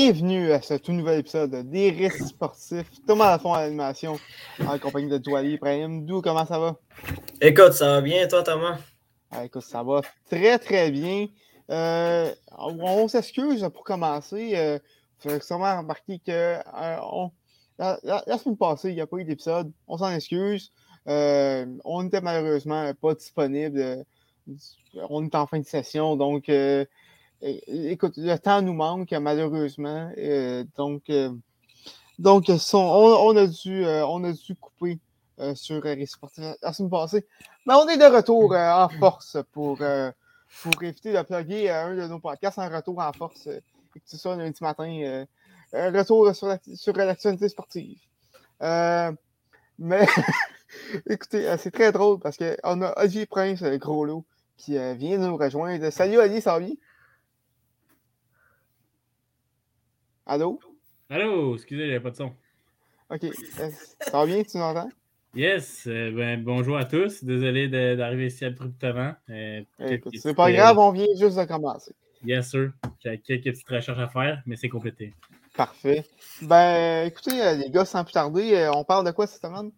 Bienvenue à ce tout nouvel épisode des risques sportifs. Thomas Lafont à l'animation en compagnie de Joali Ibrahim. D'où comment ça va? Écoute, ça va bien, toi, Thomas? Ah, écoute, ça va très très bien. Euh, on, s'excuse pour commencer. Euh, vous avez sûrement remarqué que euh, la, semaine passée, il n'y a pas eu d'épisode. On s'en excuse. Euh, on n'était malheureusement pas disponible. On est en fin de session, donc écoute, le temps nous manque, malheureusement. Euh, donc, euh, donc on, a dû, euh, on a dû couper sur les sportifs la semaine passée. Mais on est de retour en force pour, pour éviter de plugger un de nos podcasts en retour en force. ce soit lundi matin. retour sur l'actualité sportive. mais écoutez, c'est très drôle parce qu'on a Olivier Prince, le gros lot, qui vient nous rejoindre. Salut Ali, ça va bien? Allô? Allô, excusez, il n'y a pas de son. OK. Ça va bien, tu m'entends? Yes, euh, ben, bonjour à tous. Désolé d'arriver ici abruptement. Euh, c'est pas grave, on vient juste de commencer. Yes, sir. J'ai quelques petites recherches à faire, mais c'est complété. Parfait. Ben, écoutez, euh, les gars, sans plus tarder, on parle de quoi cette semaine?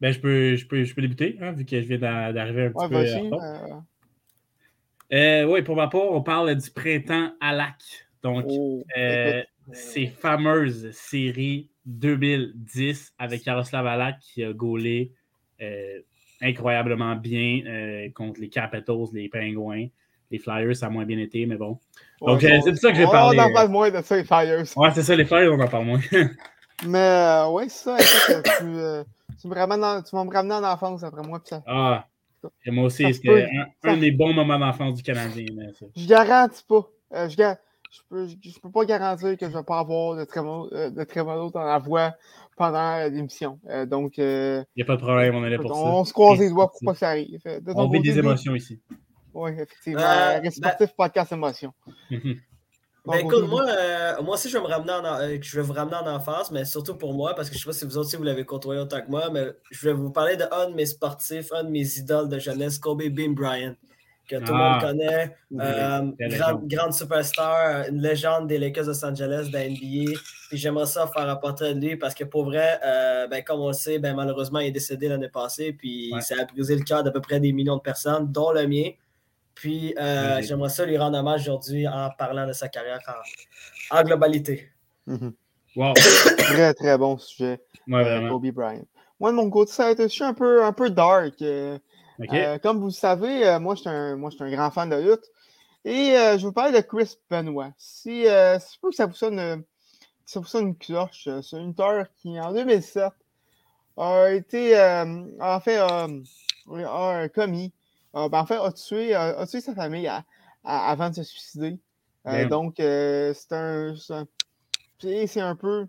Ben, je peux, je peux, je peux débuter, hein, vu que je viens d'arriver un petit peu. oui, pour ma part, on parle du printemps à lac. Donc, oh, euh, ces fameuses séries 2010 avec Yaroslav Alak qui a gaulé euh, incroyablement bien euh, contre les Capitals, les Penguins. Les Flyers, ça a moins bien été, mais bon. Donc, c'est de ça que j'ai parlé. On en parle moins de ça, les Flyers. Ouais, c'est ça, les Flyers, on en parle moins. mais oui, c'est ça. tu, tu, me ramènes tu vas me ramener en enfance après moi. Ça... Ah, et moi aussi, c'était un, des bons moments d'enfance du Canadien. Je garantis pas. je garantis je peux, je peux pas garantir que je vais pas avoir de trémolo, euh, de dans la voix pendant euh, l'émission. Euh, donc. Il n'y a pas de problème, on est là pour ça. On se croise les doigts pour pas que ça arrive. on vit des émotions ici. Oui, effectivement. Euh, ben podcast émotion. Ben, écoute, moi, moi aussi, je vais, me ramener en, je vais vous ramener en enfance, mais surtout pour moi, parce que je ne sais pas si vous autres, si vous l'avez côtoyé autant que moi, mais je vais vous parler d'un de, mes sportifs, un de mes idoles de jeunesse, Kobe Bean Bryant que tout le monde ah. connaît. Euh, grande, superstar, une légende des Lakers de Los Angeles, de NBA. Puis j'aimerais ça faire un portrait de lui parce que pour vrai, euh, ben, comme on le sait, ben, malheureusement, il est décédé l'année passée. Puis ça a brisé le cœur d'à peu près des millions de personnes, dont le mien. Puis euh, j'aimerais ça lui rendre hommage aujourd'hui en parlant de sa carrière en, globalité. Mhm. Wow. très, très bon sujet. Ouais, Kobe Bryant. Moi, de mon côté, ça a été aussi un peu, un peu dark. Euh, comme vous le savez, euh, moi, je suis un, un, grand fan de lutte. Et euh, je vous parler de Chris Benoit. Si, si que ça vous sonne, ça vous sonne une cloche, c'est une lutteur qui, en 2007, a été, en fait, a commis, ben, en fait, a tué, a tué sa famille avant de se suicider. donc, c'est un, c'est un peu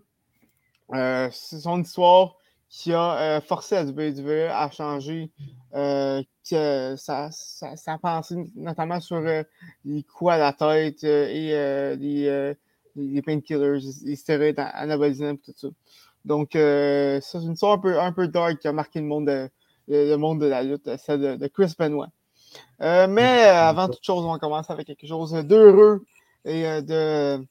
son histoire qui a forcé la WWE à changer euh, que sa, sa, pensée, notamment sur euh, les coups à la tête euh, et les, les, painkillers, les stéroïdes anabolisants et tout ça. Donc, c'est une histoire un peu, un peu dark qui a marqué le monde de, le monde de la lutte, celle de, Chris Benoit. mais avant toute chose, on commence avec quelque chose d'heureux et de,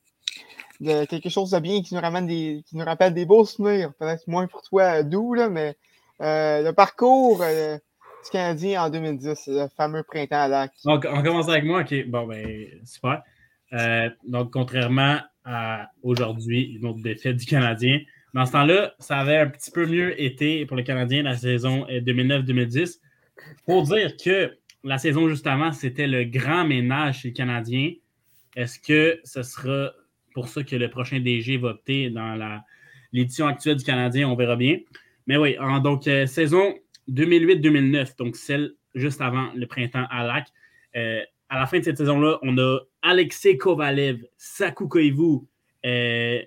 de, quelque chose de bien qui nous ramène des, qui nous rappelle des beaux souvenirs. Peut-être moins pour toi doux, là, mais le parcours du Canadien en 2010, le fameux printemps à lac. Donc, on commence avec moi. OK, bon, ben, super. Euh, donc, contrairement à aujourd'hui, une autre défaite du Canadien, dans ce temps-là, ça avait un petit peu mieux été pour le Canadien la saison 2009-2010. Pour dire que la saison juste avant, c'était le grand ménage chez le Canadien. Est-ce que ce sera pour ça que le prochain DG va opter dans l'édition actuelle du Canadien? On verra bien. Mais oui, donc, euh, saison 2008-2009, donc celle juste avant le printemps à Lac. Euh, à la fin de cette saison-là, on a Alexei Kovalev, Saku Koivu, euh,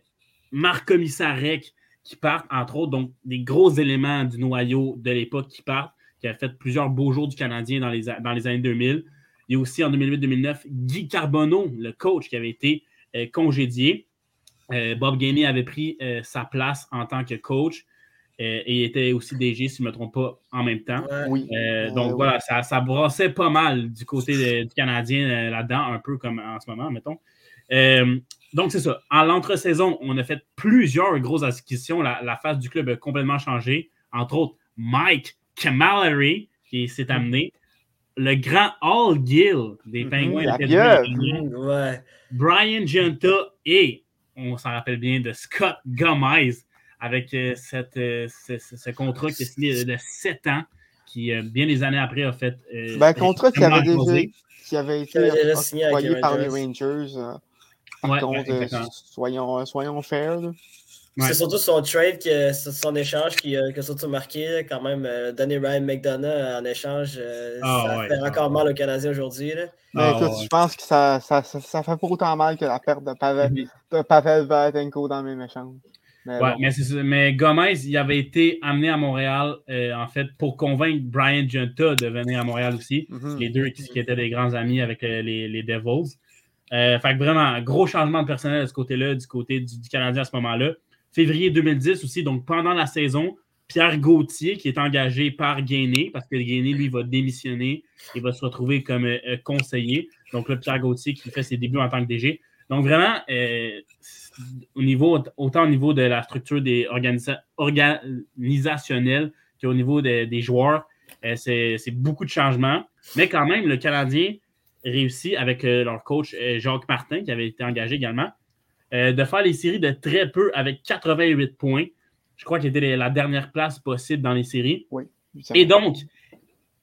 Marc Komissarek qui partent, entre autres, donc des gros éléments du noyau de l'époque qui partent, qui a fait plusieurs beaux jours du Canadien dans les, dans les années 2000. Il y a aussi en 2008-2009 Guy Carbonneau, le coach qui avait été congédié. Bob Gainey avait pris sa place en tant que coach. Euh, et il était aussi DG, si je ne me trompe pas, en même temps. Oui. Euh, donc voilà, ça, ça, brassait pas mal du côté du Canadien euh, là-dedans, un peu comme en ce moment, mettons. donc, c'est ça. En l'entre-saison, on a fait plusieurs grosses acquisitions. La, face du club a complètement changé. Entre autres, Mike Camilleri, qui s'est mm. amené. Le grand All Gill des Penguins. de Brian Giunta et, on s'en rappelle bien, de Scott Gomez avec euh, cette, euh, ce, contrat qui est signé de 7 ans, qui, euh, bien des années après, a fait. ben, un contrat qui avait, déjà, qui avait été envoyé par les Rangers. Ouais, soyons, soyons fair. C'est surtout son trade, que, son échange qui, a surtout marqué. Quand même, donner Ryan McDonough en échange, ah, ça fait encore mal aux Canadiens aujourd'hui. Ah, écoute, je pense que ça, ça, ça, fait pas autant mal que la perte de Pavel, mm-hmm. de Pavel Vatenko dans le même échange. Mais, ouais, mais, Gomez, il avait été amené à Montréal, euh, en fait, pour convaincre Brian Junta de venir à Montréal aussi. Mhm. Les deux qui, étaient des grands amis avec euh, les, les, Devils. Euh, fait que vraiment, gros changement de personnel de ce côté-là, du côté du, Canadien à ce moment-là. Février 2010 aussi, donc pendant la saison, Pierre Gauthier, qui est engagé par Gainé, parce que Gainé, lui, va démissionner et va se retrouver comme conseiller. Donc là, Pierre Gauthier qui fait ses débuts en tant que DG. Donc vraiment, au niveau, autant au niveau de la structure des organisationnelle qu'au niveau des joueurs. Euh, c'est beaucoup de changements. Mais quand même, le Canadien réussit avec euh, leur coach euh, Jacques Martin, qui avait été engagé également, de faire les séries de très peu avec 88 points. Je crois qu'il était la dernière place possible dans les séries. Oui, Et donc,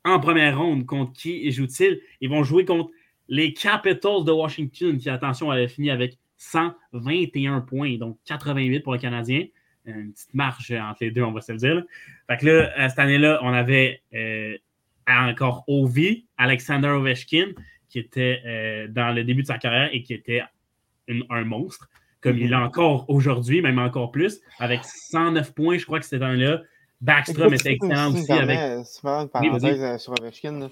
en première ronde, contre qui joue-t-il? Ils vont jouer contre les Capitals de Washington, qui, attention, avaient fini avec 121 points, donc 88 pour le Canadien. Une petite marge entre les deux, on va se le dire. Fait que là, cette année-là, on avait euh, encore Ovi, Alexander Ovechkin, qui était euh, dans le début de sa carrière et qui était un monstre, comme il est mm-hmm. encore aujourd'hui, même encore plus, avec 109 points, je crois que cette année-là. Backstrom était excellent aussi. avec... une parenthèse euh, sur Ovechkin.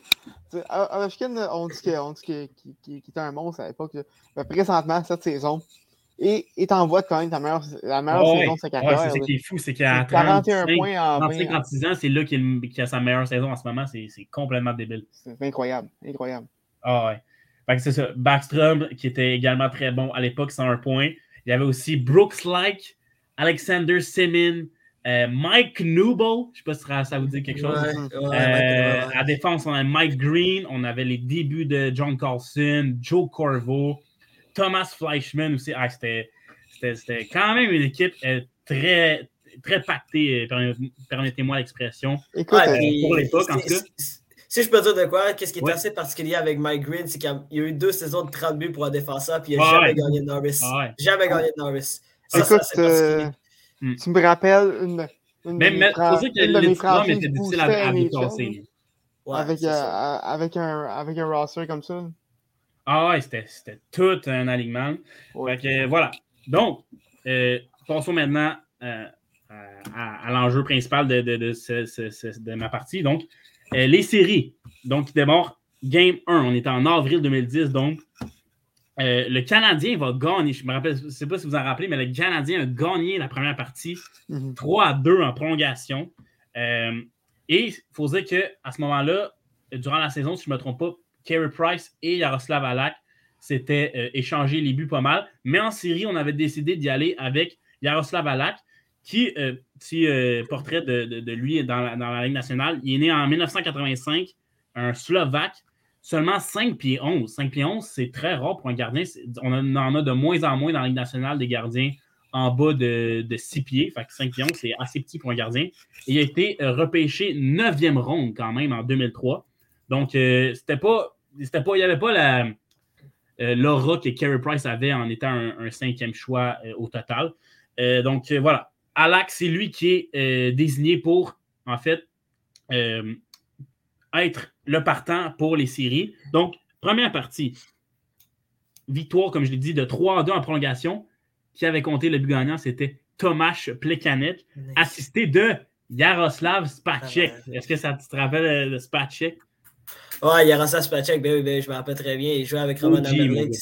Ovechkin, on dit qu'il était un monstre à l'époque. Mais présentement, cette saison, et est en voie de quand même la meilleure, la meilleure saison de sa carrière. c'est ce qui est fou, c'est qu'il a 41 points en 36 ans, c'est là qu'il a sa meilleure saison en ce moment. C'est complètement débile. C'est incroyable, incroyable. Ah ouais. c'est ça. Backstrom, qui était également très bon à l'époque, 101 points. Il y avait aussi Brooks Like, Alexander Simin, euh, Mike Newble, je ne sais pas si ça vous dit quelque chose. Euh, à défense, on a Mike Green, on avait les débuts de John Carlson, Joe Corvo, Thomas Fleischman aussi. Ah, c'était quand même une équipe euh, très, très pactée, permettez-moi l'expression. pour l'époque, en tout cas. Si je peux dire de quoi, qu'est-ce qui est assez particulier avec Mike Green, c'est qu'il y a eu deux saisons de 30 buts pour un défenseur, puis il n'a jamais gagné de Norris. Jamais gagné de Norris. Ça, Écoute, Hmm. Tu me rappelles une, une mais, mais, c'est que une de mes franchises était difficile à, à. Ouais, avec, euh, avec, un, avec un roster comme ça. Ah ouais, c'était tout un alignement. Fait que, voilà. Donc, euh, passons maintenant euh, à, à l'enjeu principal de, de, de, ce, de, ma partie. Donc, euh, les séries. Donc, d'abord, Game 1, on est en avril 2010, donc euh, le Canadien va gagner. Je me rappelle, je ne sais pas si vous en rappelez, mais le Canadien a gagné la première partie 3 mhm. à 2 en prolongation. Euh, et il faut dire qu'à ce moment-là, durant la saison, si je ne me trompe pas, Carey Price et Yaroslav Alak s'étaient euh, échangés les buts pas mal. Mais en série, on avait décidé d'y aller avec Yaroslav Alak, qui, petit portrait de, lui dans la, dans la Ligue nationale, il est né en 1985, un Slovaque seulement 5 pieds 11. 5 pieds 11, c'est très rare pour un gardien. On en a de moins en moins dans la Ligue nationale des gardiens en bas de, 6 pieds. Fait que 5 pieds 11, c'est assez petit pour un gardien. Il a été euh, repêché 9e ronde quand même en 2003. Donc, euh, c'était pas, pas, il n'y avait pas la, euh, l'aura que Carey Price avait en étant un, cinquième choix au total. donc, voilà. Alak, c'est lui qui est désigné pour, en fait, être le partant pour les séries. Donc, première partie, victoire, comme je l'ai dit, de 3 à 2 en prolongation. Qui avait compté le but gagnant, c'était Tomasz Plekanet, assisté de Yaroslav Spacek. Ah Est-ce que ça te rappelle euh, Spacek? Ouais, Yaroslav Spacek, ben oui, ben, je me rappelle très bien. Il jouait avec Roman Amelik.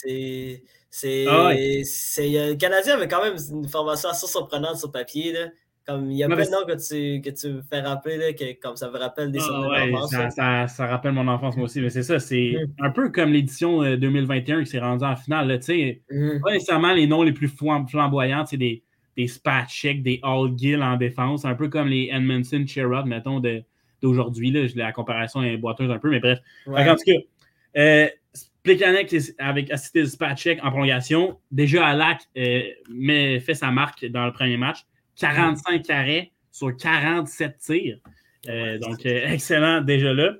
C'est. C'est. Ah le Canadien avait quand même une formation assez surprenante sur papier. Là Comme il y a plein de noms que tu, que tu fais rappeler, là, que, comme ça me rappelle des ah, Ça, ça, ça, rappelle mon enfance, moi aussi. Mais c'est ça, c'est mm. un peu comme l'édition 2021 euh, qui s'est rendue en finale. Là, mm. Pas nécessairement les noms les plus flamboyants, c'est des, des Spatchek, des All Gill en défense, un peu comme les Edmondson Sherrod, mettons, d'aujourd'hui. La comparaison est boiteuse un peu, mais bref. En tout cas, euh, avec assisté de Spatchek en prolongation. Déjà, Alak euh, fait sa marque dans le premier match. 45 carrés sur 47 tirs. Euh, donc, euh, excellent déjà là.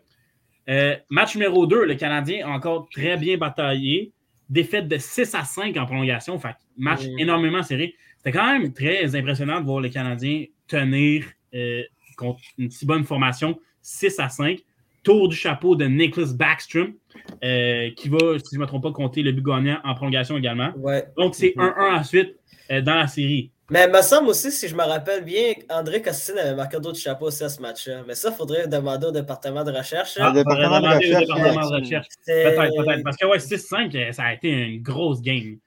Euh, match numéro 2, le Canadien a encore très bien bataillé. Défaite de 6 à 5 en prolongation. Fait, match énormément serré. C'était quand même très impressionnant de voir les Canadiens tenir contre une si bonne formation 6 à 5. Tour du chapeau de Nicholas Backstrom, qui va, si je ne me trompe pas, compter le but gagnant en prolongation également. Donc, c'est 1-1 ensuite dans la série. Mais il me semble aussi, si je me rappelle bien, André Costin avait marqué d'autres chapeaux aussi à ce match-là. Mais ça, il faudrait demander au département de recherche. Ah, département de recherche. Peut-être, peut-être. Parce que ouais, 6-5, ça a été une grosse game.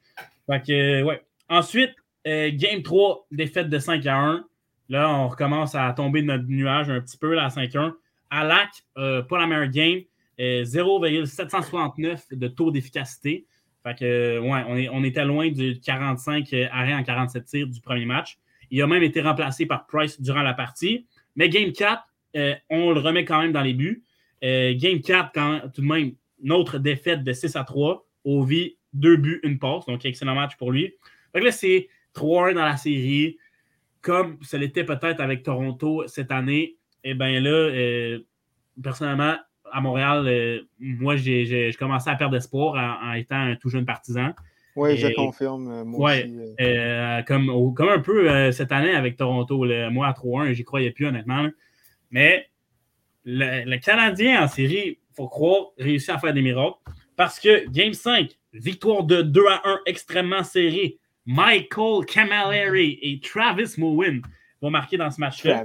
Fait que, ouais. Ensuite, euh, game 3, défaite de 5 à 1. Là, on recommence à tomber de notre nuage un petit peu là, à 5-1. Alak, euh, pas la meilleure game. 0,769 euh, de taux d'efficacité. Fait que, ouais, on, était loin du 45 euh, arrêts en 47 tirs du premier match. Il a même été remplacé par Price durant la partie. Mais Game 4, euh, on le remet quand même dans les buts. Euh, game 4, quand, tout de même, notre défaite de 6 à 3. Ovi, deux buts, une passe. Donc, excellent match pour lui. Fait là, c'est 3-1 dans la série. Comme ce l'était peut-être avec Toronto cette année. Et eh bien là, personnellement, à Montréal, euh, moi, j'ai commencé à perdre espoir en, étant un tout jeune partisan. Oui, je confirme. Euh, moi aussi, euh. comme, comme un peu cette année avec Toronto. moi, à 3-1, j'y croyais plus, honnêtement. Mais le, Canadien en série, il faut croire, réussit à faire des miracles. Parce que Game 5, victoire de 2 à 1 extrêmement serré. Michael Camilleri et Travis Mowen vont marquer dans ce match-là.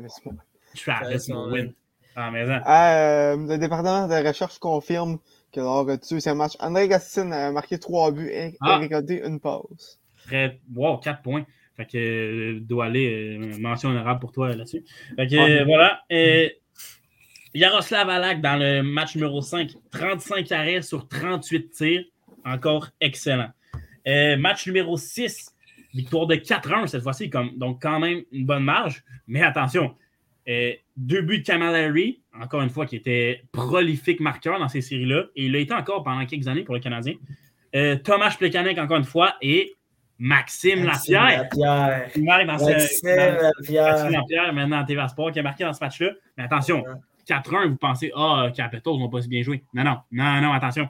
Travis Mowen. Travis Mowen. Ah, mais euh, le département de recherche confirme que lors du deuxième match, André Gastin a marqué trois buts et ah. récolté une pause. Très, wow, quatre points. Fait que euh, doit aller euh, mention honorable pour toi là-dessus. Fait que ah. voilà. Et, Yaroslav Alak dans le match numéro 5, 35 arrêts sur 38 tirs. Encore excellent. match numéro 6, victoire de 4-1 cette fois-ci. Donc, quand même une bonne marge. Mais attention, euh, deux buts de Camilleri, encore une fois, qui était prolifique marqueur dans ces séries-là. Et il a été encore pendant quelques années pour le Canadien. Euh, Thomas Plekanec, encore une fois, et Maxime, Lapierre. Lapierre. Dans Maxime Lapierre. Maxime Lapierre, maintenant en TV Sport, qui a marqué dans ce match-là. Mais attention, 4-1, vous pensez, ah, oh, Capitals n'ont pas si bien joué. Non, non, non, non, attention.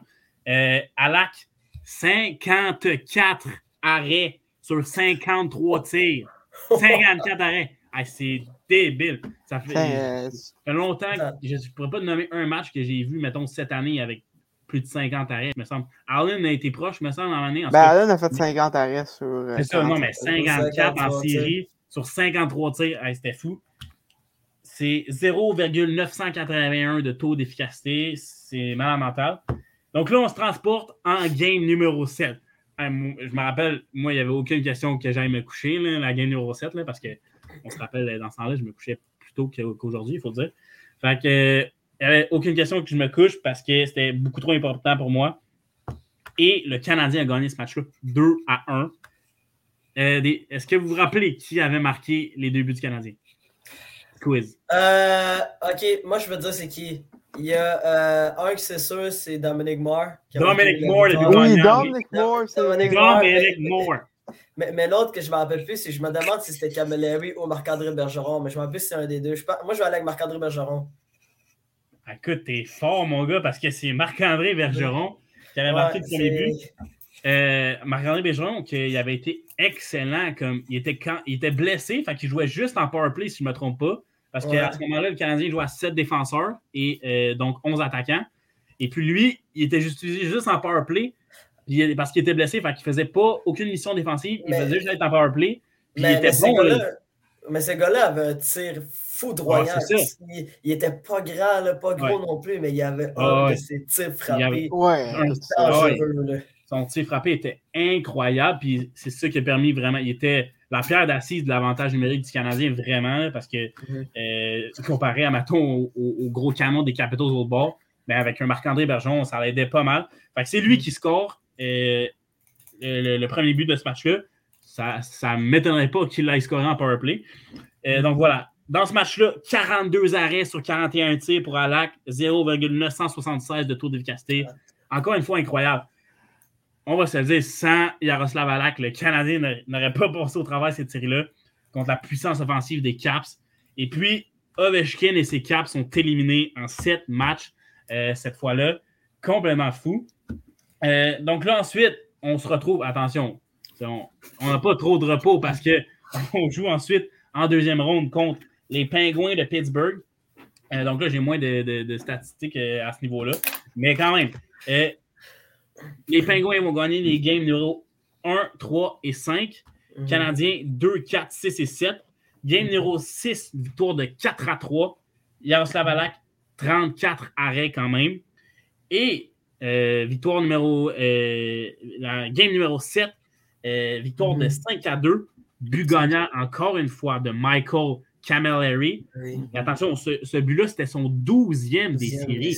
Euh, Alak, 54 arrêts sur 53 tirs. 54 arrêts. c'est débile. Ça fait, ça fait longtemps que je ne pourrais pas nommer un match que j'ai vu, mettons, cette année avec plus de 50 arrêts, me semble. Allen a été proche, me semble, dans l'année. Ben, Allen a fait 50 arrêts sur. Euh, c'est ça, non, mais 54 en série sur 53 tirs, c'était fou. C'est 0,981 de taux d'efficacité. C'est malade mental. Donc là, on se transporte en game numéro 7. Je me rappelle, moi, il n'y avait aucune question que j'aille me coucher, la game numéro 7, là, parce que on se rappelle, dans ce temps-là, je me couchais plus tôt qu'aujourd'hui, il faut dire. Fait que, il n'y avait aucune question que je me couche parce que c'était beaucoup trop important pour moi. Et le Canadien a gagné ce match-là 2 à 1. Euh, est-ce que vous vous rappelez qui avait marqué les deux buts du Canadien? Quiz. Euh, ok, moi je veux dire c'est qui? Il y a euh, un qui c'est sûr, c'est Dominic Moore. Dominic Moore, le Oui, Dominic Moore, c'est Dominic Moore. Mais, mais l'autre que je me rappelle plus, c'est je me demande si c'était Camilleri ou Marc-André Bergeron. Mais je me rappelle plus si c'est un des deux. moi, je vais aller avec Marc-André Bergeron. Écoute, t'es fort, mon gars, parce que c'est Marc-André Bergeron qui avait marqué le premier but. Euh, Marc-André Bergeron, qui avait été excellent. Comme, il, était quand, il était blessé, fait qu'il jouait juste en powerplay, si je ne me trompe pas. Parce qu'à ce moment-là, le Canadien jouait à 7 défenseurs et euh, donc 11 attaquants. Et puis lui, il était juste, juste en powerplay parce qu'il était blessé, fait qu'il faisait pas aucune mission défensive. Il faisait juste être en power play. mais, il était bon. mais ce gars-là avait un tir foudroyant. il, il, était pas grand, pas gros non plus, mais il avait un de ses tirs frappés. Avait... Son tir frappé était incroyable. Puis c'est ça qui a permis vraiment. Il était la pierre d'assise de l'avantage numérique du Canadien, vraiment, parce que mhm. euh, comparé à Maton au, gros canon des Capitals au bord, mais ben, avec un Marc-André Bergeron, ça l'aidait pas mal. c'est lui mhm. qui score euh, le, premier but de ce match-là. Ça ne m'étonnerait pas qu'il aille scorer en powerplay. Euh, donc voilà. Dans ce match-là, 42 arrêts sur 41 tirs pour Alak, 0,976 de taux d'efficacité. Encore une fois, incroyable on va se le dire, sans Yaroslav Alak, le Canadien n'aurait pas passé au travail cette série-là contre la puissance offensive des Caps. Et puis, Ovechkin et ses Caps sont éliminés en sept matchs euh, cette fois-là. Complètement fou. Euh, donc là, ensuite, on se retrouve, attention, on n'a pas trop de repos parce qu'on joue ensuite en deuxième ronde contre les Pingouins de Pittsburgh. Euh, donc là, j'ai moins de, de statistiques à ce niveau-là. Mais quand même, les Pingouins vont gagner les games numéro 1, 3 et 5. Mhm. Canadiens 2, 4, 6 et 7. Game numéro 6, victoire de 4 à 3. Yaroslav Alak, 34 arrêts quand même. Et euh, victoire numéro. Euh, la game numéro 7, euh, victoire de 5 mhm. à 2. But gagnant encore une fois de Michael Camilleri. Attention, ce, but-là, c'était son 12e des séries.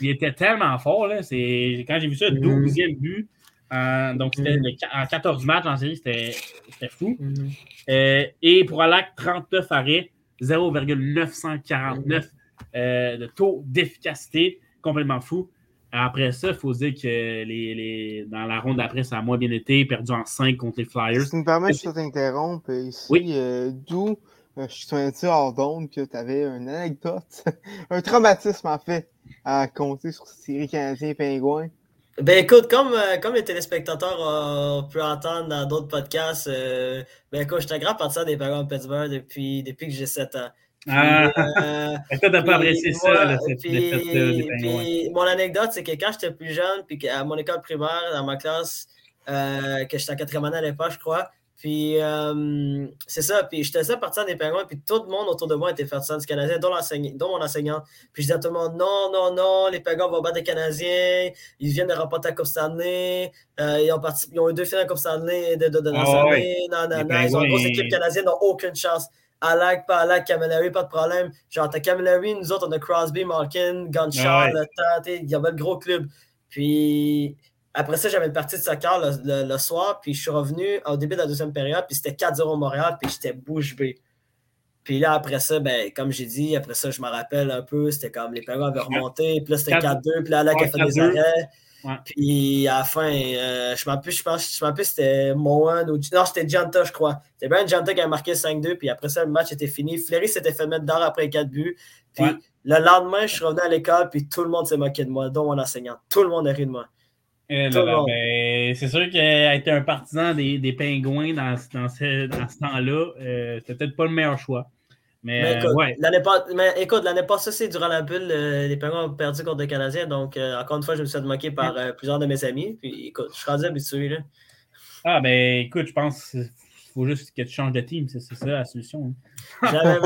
Il, était tellement fort. Là, quand j'ai vu ça, 12e mm-hmm. but. Donc, c'était mm-hmm. en 14 matchs en série, c'était fou. Et pour Alak, 39 arrêts, 0,949 euh, de taux d'efficacité, complètement fou. Après ça, il faut dire que les, les, dans la ronde d'après, ça a moins bien été, perdu en 5 contre les Flyers. Si tu me permets, je t'interrompre ici. Oui. D'où euh, je suis senti hors d'onde que tu avais une anecdote, un traumatisme en fait, à compter sur cette série canadien pingouin. Ben écoute, comme, euh, comme les téléspectateurs ont pu entendre dans d'autres podcasts, euh, ben écoute, je suis un grand partisan des Penguins de Pittsburgh depuis, depuis que j'ai 7 ans. Ah! Toi, t'as pas apprécié ça, là, cette puis, Mon anecdote, c'est que quand j'étais plus jeune, puis à mon école primaire, dans ma classe, que j'étais en quatrième année à l'époque, je crois, puis euh, c'est ça, puis j'étais ça partir des pingouins, puis tout le monde autour de moi était partisan du Canadien, dont, dont mon enseignant. Puis je disais à tout le monde non, non, non, les pingouins vont battre les Canadiens, ils viennent de remporter la Coupe Stanley, euh, ils, ont ils ont eu deux finales de Coupe Stanley de, de, de, oh, non, non, non, ils ont une grosse équipe canadienne, n'ont aucune chance. Alak, pas Alak, Camilleri, pas de problème. Genre, t'as Camilleri, nous autres, on a Crosby, Malkin, Gunshot, le temps, il y avait le gros club. Puis après ça, j'avais une partie de soccer le, soir, puis je suis revenu au début de la deuxième période, puis c'était 4-0 Montréal, puis j'étais bouche bée. Puis là, après ça, ben, comme j'ai dit, après ça, je me rappelle un peu, c'était comme les Penguins avaient remonté, puis là, c'était 4-2, puis là, qui a fait des arrêts. Puis à la fin, euh, je plus, je pense, je plus, c'était Mohan ou. Non, c'était Janta, je crois. C'était bien Janta qui a marqué 5-2, puis après ça, le match était fini. Fleury s'était fait mettre dehors après 4 buts. Puis le lendemain, je suis revenu à l'école, puis tout le monde s'est moqué de moi, dont mon enseignant. Tout le monde a ri de moi. Eh ben, c'est sûr qu'être un partisan des, des pingouins dans, dans ce, dans ce temps-là, euh, c'était peut-être pas le meilleur choix. Mais, mais écoute, ouais. pas, mais écoute, l'année passée, c'est durant la bulle, euh, les Pingouins ont perdu contre les Canadiens. Donc, euh, encore une fois, je me suis fait moquer par plusieurs de mes amis. Puis, écoute, je suis rendu habitué. Là. Ah, ben, écoute, je pense qu'il faut juste que tu changes de team. C'est ça la solution. Hein. Jamais,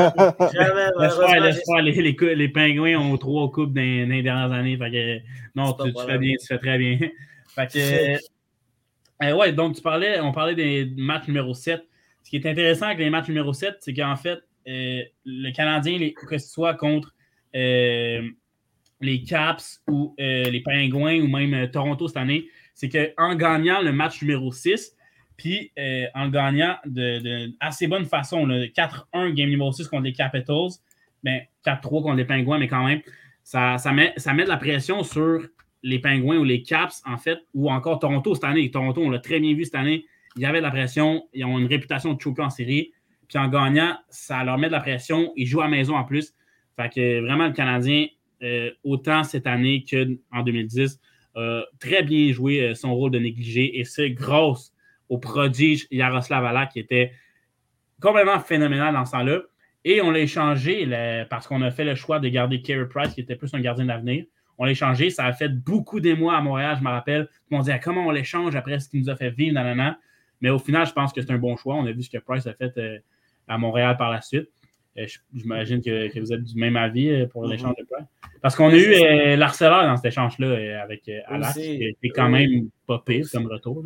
jamais. laisse faire, les, les, les, Pingouins ont trois coupes dans, les dernières années. Fait que, non, tu, tu fais bien, tu fais très bien. Fait que, euh, ouais, donc tu parlais, on parlait des matchs numéro 7. Ce qui est intéressant avec les matchs numéro 7, c'est qu'en fait, euh, le Canadien, que ce soit contre euh, les Caps ou les Pingouins ou même Toronto cette année, c'est qu'en gagnant le match numéro 6, puis en gagnant de, assez bonne façon, 4-1 game numéro 6 contre les Capitals, ben, 4-3 contre les Pingouins, mais quand même, ça, met, ça met de la pression sur les Pingouins ou les Caps, en fait, ou encore Toronto cette année. Toronto, on l'a très bien vu cette année. Il y avait de la pression. Ils ont une réputation de choker en série. Puis en gagnant, ça leur met de la pression. Ils jouent à maison en plus. Fait que vraiment, le Canadien, euh, autant cette année qu'en 2010, a très bien joué euh, son rôle de négligé. Et c'est grâce au prodige Yaroslav Alak qui était complètement phénoménal dans ce temps-là. Et on l'a échangé parce qu'on a fait le choix de garder Carey Price, qui était plus un gardien d'avenir. On l'a échangé. Ça a fait beaucoup d'émois à Montréal, je me rappelle. On disait comment on l'échange après ce qu'il nous a fait vivre, nanana. Mais au final, je pense que c'est un bon choix. On a vu ce que Price a fait euh, à Montréal par la suite. Euh, j'imagine que, vous êtes du même avis euh, pour l'échange de Price. Parce qu'on a eu l'harceleur dans cet échange-là avec Alas, qui est quand même pas pire comme retour.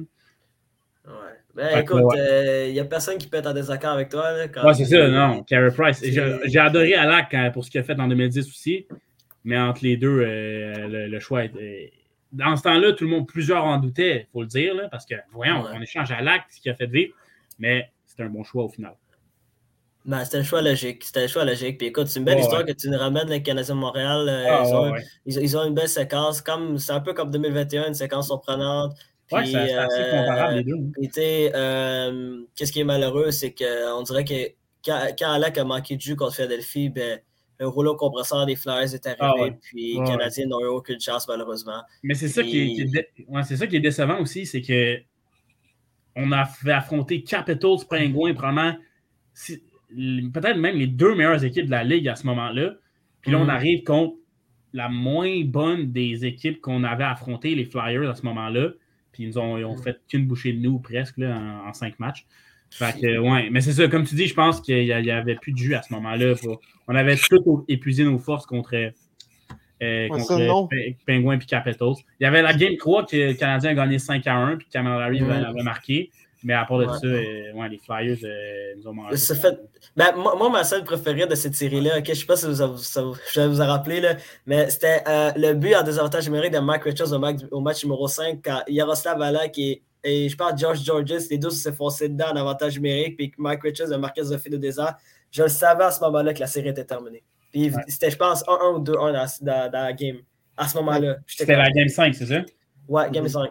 Ouais. Ben, écoute, il n'y euh, a personne qui peut être en désaccord avec toi. Là, c'est ça, non. Carey Price. J'ai adoré Alak pour ce qu'il a fait en 2010 aussi. Mais entre les deux, euh, le, choix est. Dans ce temps-là, tout le monde, plusieurs en doutaient, il faut le dire, là, parce que, voyons, on échange l'acte ce qu'il a fait de vivre, mais c'est un bon choix au final. Ben, c'était un choix logique. C'était un choix logique. Puis écoute, c'est une belle histoire que tu nous ramènes les Canadiens de Montréal. Euh, ah, ils, ont, une belle séquence. Comme, c'est un peu comme 2021, une séquence surprenante. Oui, c'est assez euh, comparable les deux. Euh, qu'est-ce qui est malheureux, c'est qu'on dirait que quand, quand Alec a manqué de jus contre Philadelphie, ben, le rouleau compresseur des Flyers est arrivé, ah, puis les Canadiens n'ont eu aucune chance, malheureusement. Mais c'est ça, qui est, c'est ça qui est décevant aussi, c'est que on a fait affronter Capitals, Penguins, probablement peut-être même les deux meilleures équipes de la Ligue à ce moment-là. Puis là, on mm. arrive contre la moins bonne des équipes qu'on avait affrontées, les Flyers, à ce moment-là. Puis ils nous ont, mm. fait qu'une bouchée de nous presque en, cinq matchs. Fait que, ouais. Mais c'est ça, comme tu dis, je pense qu'il n'y avait plus de jus à ce moment-là. On avait tout épuisé nos forces contre, euh, contre Penguins et Capitals. Il y avait la Game 3 que le Canadien a gagné 5 à 1, puis Cameron Larry avait marqué. Mais à part de ça, euh, ouais, les Flyers euh, nous ont mangé. Fait... Ben, moi, ma seule préférée de cette série-là, je ne sais pas si vous, je vous en rappeler, là, mais c'était euh, le but en désavantage numérique de Mike Richards au match, numéro 5 quand Yaroslav Alak et, et je parle George Georges, les deux se foncés dedans en avantage numérique, puis Mike Richards a marqué ce fil de désert. Je le savais à ce moment-là que la série était terminée. Puis c'était, je pense, 1-1 ou 2-1 dans, la game. À ce moment-là. C'était la game 5, c'est ça? Ouais, game 5.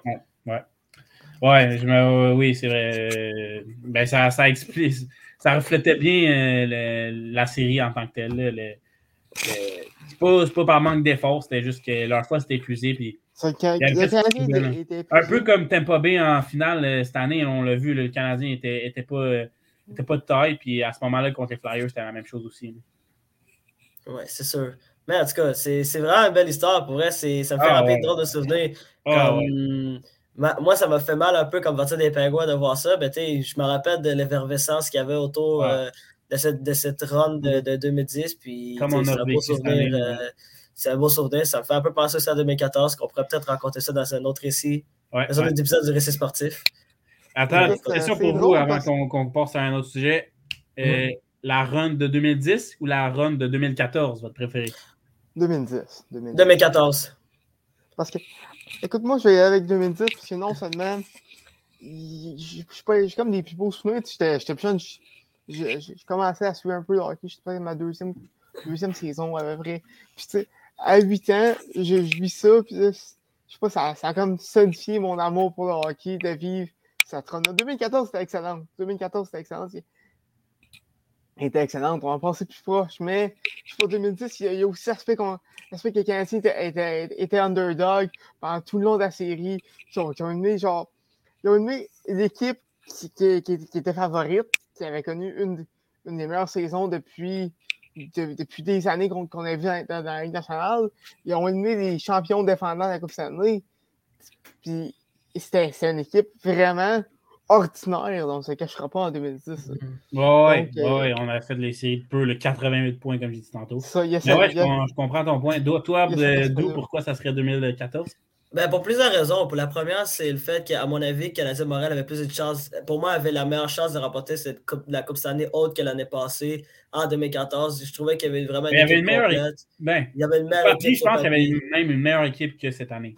Ouais. Je me, oui, c'est vrai. Ben, ça, ça explique. Ça reflétait bien euh, la série en tant que telle. c'est pas, pas, par manque d'effort, c'était juste que leur fois c'était épuisé. Puis, un peu comme Tampa Bay en finale euh, cette année, on l'a vu, le Canadien était, était, pas, était pas de taille. Puis à ce moment-là, contre les Flyers, c'était la même chose aussi. Oui, c'est sûr. Mais en tout cas, c'est vraiment une belle histoire. Pour vrai, ça me fait ah, rappeler trop de souvenirs. Ah, comme, moi, ça m'a fait mal un peu comme partir des pingouins de voir ça. Ben, je me rappelle de l'effervescence qu'il y avait autour euh, de, cette, de cette run de, 2010. Puis, c'est un beau souvenir. Euh, c'est un beau souvenir. Ça me fait un peu penser ça à 2014, qu'on pourrait peut-être raconter ça dans un autre récit, dans un autre épisode du récit sportif. Attends, question pour vous avant qu'on passe à un autre sujet. Euh, la run de 2010 ou la run de 2014, votre préféré? 2010. 2014. Parce que Écoute, moi, je vais avec 2010, parce que non, ça demande. J'ai comme des plus beaux souvenirs. J'étais plus jeune, j'ai commencé à suivre un peu le hockey. J'étais ma deuxième, deuxième saison à peu près. Puis, tu sais, à 8 ans, je, vis ça. Puis, je sais pas, ça, ça a comme solidifié mon amour pour le hockey, de vivre cette run 2014, c'était excellent. 2014, c'était excellent était excellente. On va passer plus proche. Mais pour 2010, il y a, aussi l'aspect que les Canadiens underdog pendant tout le long de la série. Ils ont, ils genre. Ils ont aimé l'équipe qui, qui, était favorite, qui avait connu une, des meilleures saisons depuis, depuis des années qu'on a vu dans, la Ligue nationale. Ils ont aimé les champions défendants de la Coupe Stanley. Puis c'était une équipe vraiment ordinaire, donc ça ne cachera pas en 2010. Oui, ouais, euh, on a fait de l'essayer peu, le 88 points, comme j'ai dit tantôt. Ça, y a Mais ouais, je, comprends ton point. Toi, d'où, pourquoi ça serait 2014? Ben, pour plusieurs raisons. Pour la première, c'est le fait qu'à mon avis, Canadien Montréal avait plus de chances, pour moi, avait la meilleure chance de remporter cette la Coupe cette année autre que l'année passée, en 2014. Je trouvais qu'il y avait vraiment une, il y avait une meilleure équipe. Ben, il y avait une meilleure équipe. Je pense qu'il y avait même une meilleure équipe que cette année.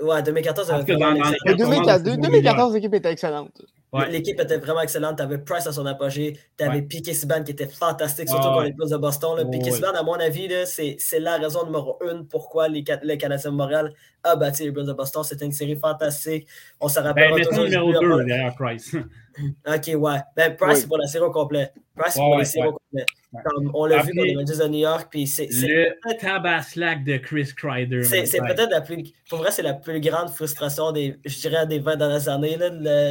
Ouais, 2014, avait dans, dans 2014, l'équipe était excellente. L'équipe était vraiment excellente. Tu avais Price à son apogée. Tu avais Piquet Siban qui était fantastique, surtout pour les Blues de Boston. Là. Piquet Siban, à mon avis, c'est la raison numéro une pourquoi les, les Canadiens de Montréal a battu les Blues de Boston. C'était une série fantastique. On se rappelle. Ben, toujours numéro 2 derrière Price. ok, ouais. Ben, Price, c'est pour la série au complet. Price, c'est pour la série au complet on l'a vu dans les Rangers de New York. Puis c'est, le tabaslac de Chris Kreider. C'est, peut-être la plus. Pour vrai, c'est la plus grande frustration des, je dirais, des 20 dernières années.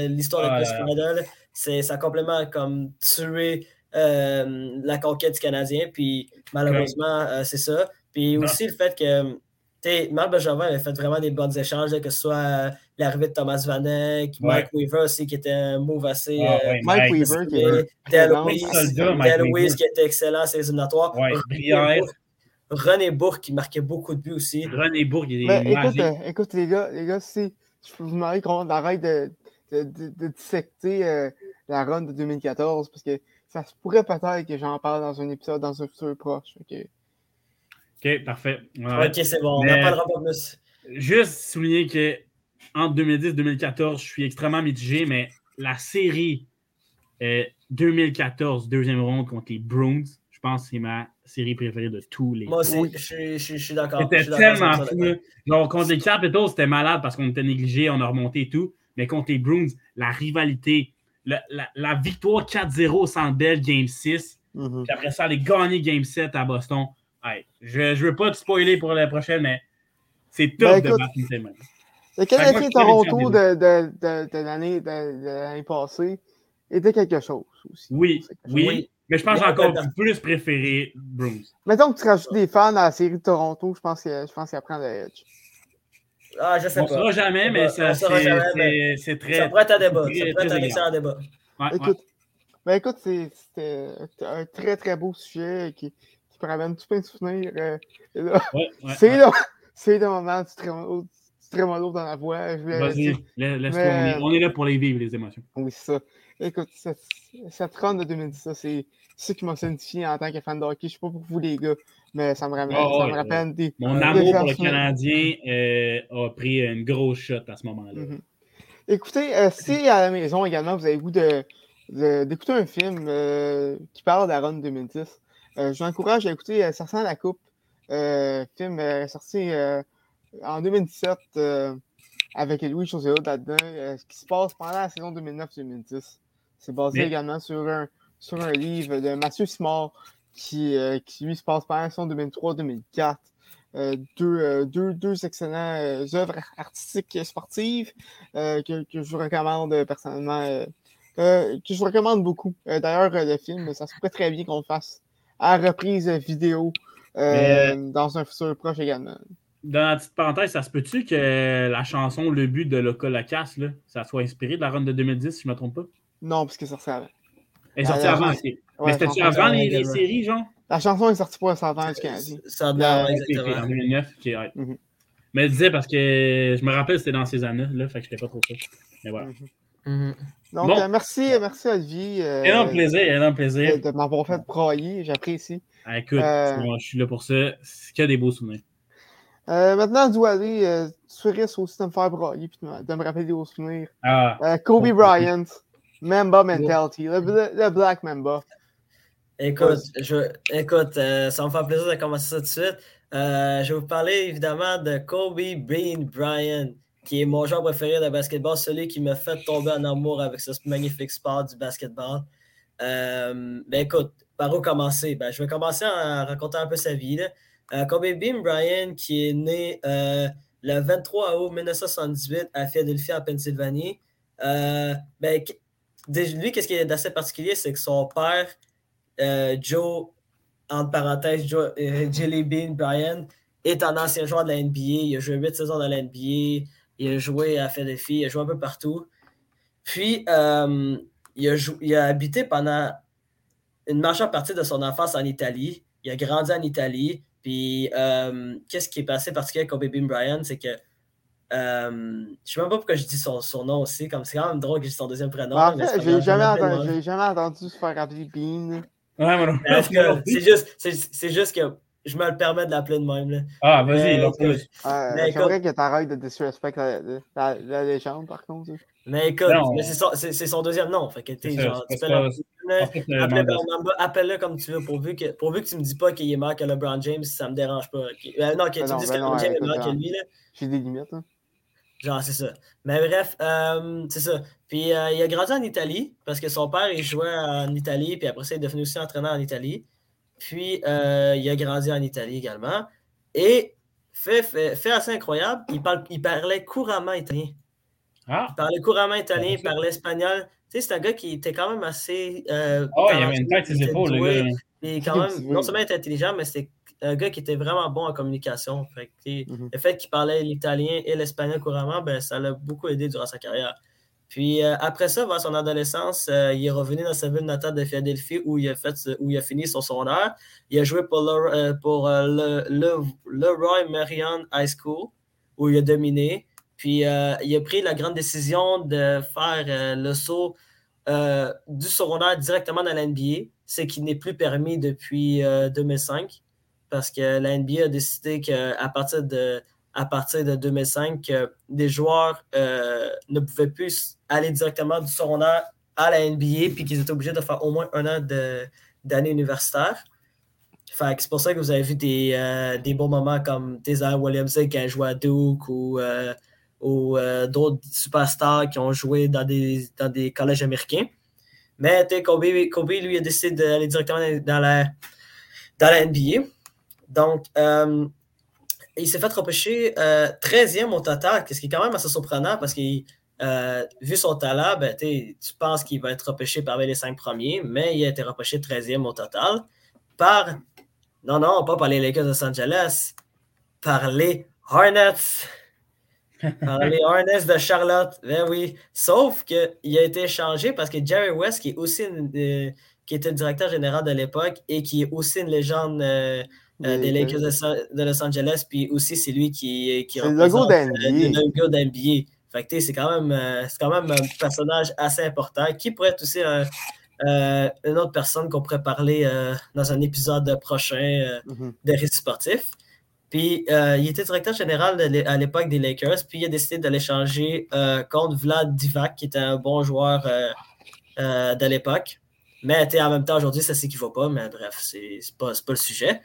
l'histoire de Chris Kreider. C'est, ça a complètement comme tué euh, la conquête du Canadien. Puis malheureusement, euh, c'est ça. Puis aussi le fait que Marc Benjamin avait fait vraiment des bons échanges, que ce soit euh, l'arrivée de Thomas Vanek, Mike Weaver aussi, qui était un move assez. Ah, euh, Mike Weaver, qui est. Louise, qui était excellent, c'est éliminatoires. René Bourg, qui marquait beaucoup de buts aussi. René Bourg, il est. écoute, euh, écoute, les gars, les gars, si je peux vous demander qu'on arrête de de, dissecter la run de 2014 parce que ça se pourrait peut-être que j'en parle dans un épisode dans un futur proche. OK, parfait. OK, c'est bon, on n'en parlera pas plus. Juste souligner que entre 2010 et 2014, je suis extrêmement mitigé, mais la série 2014, deuxième ronde contre les Bruins, je pense que c'est ma série préférée de tous les. Moi aussi, je, suis d'accord. C'était tellement fou. Genre, contre les Capitals, c'était malade parce qu'on était négligé, on a remonté et tout. Mais contre les Bruins, la rivalité, la, la, victoire 4-0 au Centre Game 6, mm-hmm. puis après ça, aller gagner Game 7 à Boston. je ne veux pas te spoiler pour la prochaine, mais c'est top ben, de battre une Le Canadien Toronto de, de, de, de l'année passée était quelque chose aussi. Oui, oui. Mais je pense que j'ai encore plus préféré Bruce. Mettons que tu rajoutes des fans à la série de Toronto, je pense qu'il apprend le edge. Ah, je sais on pas. On ne saura jamais, mais ça, c'est très. Ça pourrait être un débat. ça pourrait être un excellent débat. écoute, Ben, écoute c'était un très très beau sujet qui, qui me ramène tout plein de souvenirs. Euh, c'est le, le moment du trémolo dans la voix. Vas-y, laisse-toi. On, est là pour les vivre, les émotions. Oui, c'est ça. Écoute, cette, cette run de 2010, c'est ce qui m'a signifié en tant que fan de hockey. Je ne sais pas pour vous, les gars, mais ça me ramène, oh, ça me rappelle des. Mon amour pour le Canadien euh, a pris une grosse shot à ce moment-là. Mm-hmm. Écoutez, euh, si à la maison également, vous avez le goût d'écouter un film euh, qui parle de la run 2010, je vous encourage à écouter sent la coupe, film sorti en 2017 avec Louis José là-dedans, ce qui se passe pendant la saison 2009-2010. C'est basé également sur un, sur un livre de Mathieu Simard qui, euh, qui lui se passe par la 2003-2004. Euh, deux, euh, deux, deux excellentes œuvres artistiques sportives que, que, je vous recommande personnellement, que je vous recommande beaucoup. D'ailleurs, le film, ça se pourrait très bien qu'on le fasse à reprise vidéo dans un futur proche également. Dans la petite parenthèse, ça se peut-tu que la chanson Le but de Loca Lacasse, ça soit inspiré de la run de 2010, si je ne me trompe pas? Non, parce que ça sortait avant. Elle est sortie avant, ok. Mais c'était-tu avant les, les, séries, genre? La chanson est sortie pour un certain du Canadien. Ça a exactement. En 2009, ok, ouais. Mm-hmm. Mais je disais parce que je me rappelle c'était dans ces années-là, fait que je pas trop ça. Mais voilà. Mm-hmm. Mm-hmm. Donc, euh, merci, merci Olivier. Euh, énorme plaisir, énorme plaisir. De, m'avoir fait broyer, j'apprécie. Ah, écoute, euh, je suis là pour ça. C'est qu'il y a des beaux souvenirs? Euh, maintenant, je dois aller. Euh, tu risques aussi de me faire broyer et de me rappeler des souvenirs. Ah. Kobe Bryant. Mamba mentality, le, Black Mamba. Écoute, je, écoute euh, ça me fait plaisir de commencer ça tout de suite. Euh, je vais vous parler évidemment de Kobe Bean Bryant, qui est mon joueur préféré de basketball, celui qui m'a fait tomber en amour avec ce magnifique sport du basketball. Euh, ben écoute, par où commencer? Ben, je vais commencer en racontant un peu sa vie. Kobe Bean Bryant, qui est né le 23 août 1978 à Philadelphie, en Pennsylvanie. ben, lui, qu'est-ce qui est d'assez particulier, c'est que son père, euh, Joe, entre parenthèses, Joe, euh, Jelly Bean Bryan, est un ancien joueur de la NBA. Il a joué 8 saisons dans la NBA. Il a joué à Philadelphie. Il a joué un peu partout. Puis, euh, il, a il, a habité pendant une majeure partie de son enfance en Italie. Il a grandi en Italie. Puis, qu'est-ce qui est passé particulier avec Kobe Bean Bryant, c'est que euh, je ne sais même pas pourquoi je dis son, son nom aussi, comme c'est quand même drôle que je dise son deuxième prénom. En fait, j'ai jamais, entendu, jamais entendu se faire appeler Bean. Ouais, non. C'est juste, c'est juste que je me le permets de l'appeler de même. Là. Ah, vas-y. Euh, J'aimerais que tu arrêtes de disrespect la, la, la, légende, par contre. Mais écoute, c'est son, son, deuxième nom. Fait que tu genre, tu appelle-le comme tu veux, pourvu que, pourvu que tu me dis pas qu'il est meilleur que LeBron James, ça me dérange pas. Euh, non, que tu me dises que LeBron James est meilleur que lui. J'ai des limites. Hein. Genre, c'est ça. Mais bref, euh, c'est ça. Puis euh, il a grandi en Italie parce que son père, il jouait en Italie, puis après ça, il est devenu aussi entraîneur en Italie. Puis euh, il a grandi en Italie également. Et fait, fait, assez incroyable, il, parle, il parlait couramment italien. Ah. Il parlait couramment italien, il parlait espagnol. Tu sais, c'est un gars qui était quand même assez. oh, il avait une tête ses épaules, le gars. Et quand même, non seulement être intelligent, mais c'est un gars qui était vraiment bon en communication. Mhm. Le fait qu'il parlait l'italien et l'espagnol couramment, ben, ça l'a beaucoup aidé durant sa carrière. Puis euh, après ça, vers son adolescence, euh, il est revenu dans sa ville natale de Philadelphie où il a, fait, où il a fini son secondaire. Il a joué pour le, euh, pour, le, le, Roy Marion High School où il a dominé. Puis il a pris la grande décision de faire le saut du secondaire directement dans la NBA, ce qui n'est plus permis depuis 2005 parce que la NBA a décidé qu'à partir de, à partir de 2005, des joueurs ne pouvaient plus aller directement du secondaire à la NBA puis qu'ils étaient obligés de faire au moins un an d'année universitaire. c'est pour ça que vous avez vu des, euh, bons moments comme Desire Williamson qui a joué à Duke ou, euh, ou d'autres superstars qui ont joué dans des, dans des collèges américains. Mais Kobe, Kobe, lui, a décidé d'aller directement dans la, dans la NBA. Donc, euh, il s'est fait repêcher 13e euh, au total, ce qui est quand même assez surprenant parce que, euh, vu son talent, ben, tu penses qu'il va être repêché parmi les cinq premiers, mais il a été repêché 13e au total par, non, non, pas par les Lakers de Los Angeles, par les Hornets. par les Hornets de Charlotte. Ben oui. Sauf qu'il a été échangé parce que Jerry West, qui est aussi qui était le directeur général de l'époque et qui est aussi une légende euh, des Lakers de, Los Angeles, puis aussi c'est lui qui, qui représente euh, le logo d'NBA. Fait que c'est quand, même, euh, quand même un personnage assez important qui pourrait être aussi une autre personne qu'on pourrait parler dans un épisode prochain mm-hmm. de Récit sportif. Puis il était directeur général à l'époque des Lakers, puis il a décidé d'aller changer contre Vlad Divac, qui était un bon joueur de l'époque. Mais en même temps, aujourd'hui, ça ne va pas, mais bref, c'est pas, pas le sujet.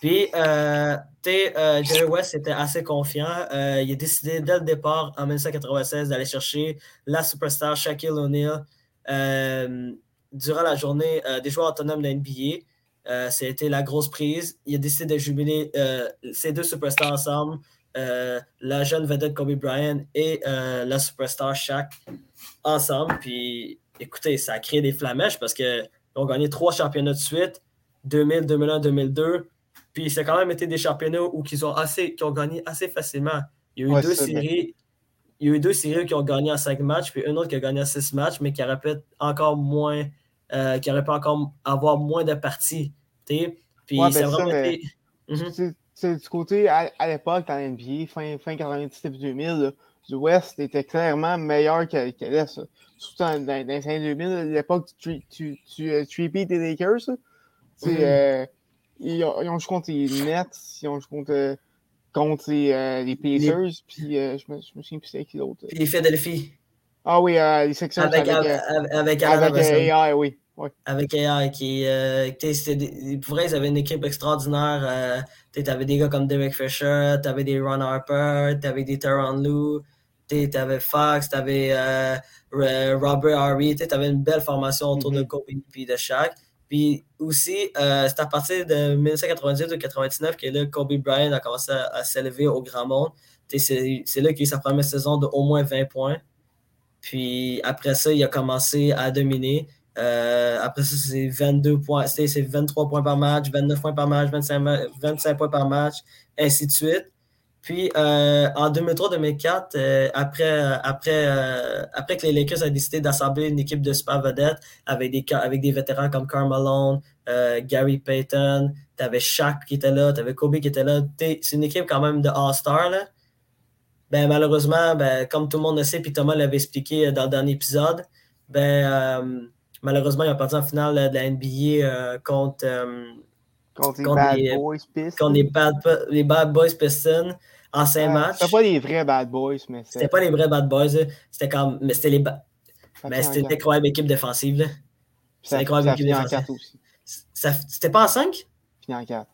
Puis, euh, euh, Jerry West était assez confiant. Euh, il a décidé dès le départ, en 1996, d'aller chercher la superstar Shaquille O'Neal euh, durant la journée des joueurs autonomes de l'NBA. C'était la grosse prise. Il a décidé de jubiler ces deux superstars ensemble, la jeune vedette Kobe Bryant et la superstar Shaq ensemble. Puis, écoutez, ça a créé des flamèches parce qu'ils ont gagné trois championnats de suite 2000, 2001, 2002. Puis c'est quand même été des championnats où ils ont, assez, qui ont gagné assez facilement. Il y a eu deux séries. Il y a eu deux séries qui ont gagné en cinq matchs, puis une autre qui a gagné en six matchs, mais qui aurait pu encore moins, euh, qui aurait pu encore avoir moins de parties. Puis c'est ben vraiment été... Mhm. du côté, à, l'époque, dans NBA, fin, fin 90, début 2000, du West était clairement meilleur que, que l'Est. Surtout dans, dans, les années 2000, à l'époque, tu, tu, tu, euh, tu, des Lakers. Ils ont, joué contre les Nets, ils ont joué contre, contre les, euh, Pacers, puis euh, je, me, je me souviens plus c'est qui l'autre. Puis les Philadelphie. Ah oui, euh, les sections avec, avec, avec, avec AI, oui. Avec AI, qui, euh, pour vrai, ils avaient une équipe extraordinaire. tu avais des gars comme Derek Fisher, tu avais des Ron Harper, tu avais des Teron Lou, tu avais Fox, tu avais Robert Harry, tu avais une belle formation autour de mm-hmm. Kobe et de Shaq. Puis aussi, euh, c'est à partir de 1998 ou 99 que là, Kobe Bryant a commencé à, s'élever au grand monde. C'est là qu'il a eu sa première saison de au moins 20 points. Puis après ça, il a commencé à dominer. Euh, après ça, c'est 22 points, c'est 23 points par match, 29 points par match, 25, 25 points par match, ainsi de suite. Puis euh, en 2003-2004, euh, après, après, euh, après que les Lakers ont décidé d'assembler une équipe de super vedettes avec des, avec des vétérans comme Karl Malone, Gary Payton, tu avais Shaq qui était là, tu avais Kobe qui était là. C'est une équipe quand même de All-Star. Ben, malheureusement, ben, comme tout le monde le sait, puis Thomas l'avait expliqué dans le dernier épisode, ben, malheureusement, ils ont perdu en finale de la NBA contre Contre, les Bad Boys Pistons. Contre les Bad, les bad Boys Pistons en cinq matchs. C'était pas les vrais Bad Boys, mais c'était. pas les vrais Bad Boys. C'était comme. Mais c'était les. Mais c'était une incroyable équipe défensive. C'était une incroyable équipe défensive. aussi. C'était pas en 5? Fini en 4.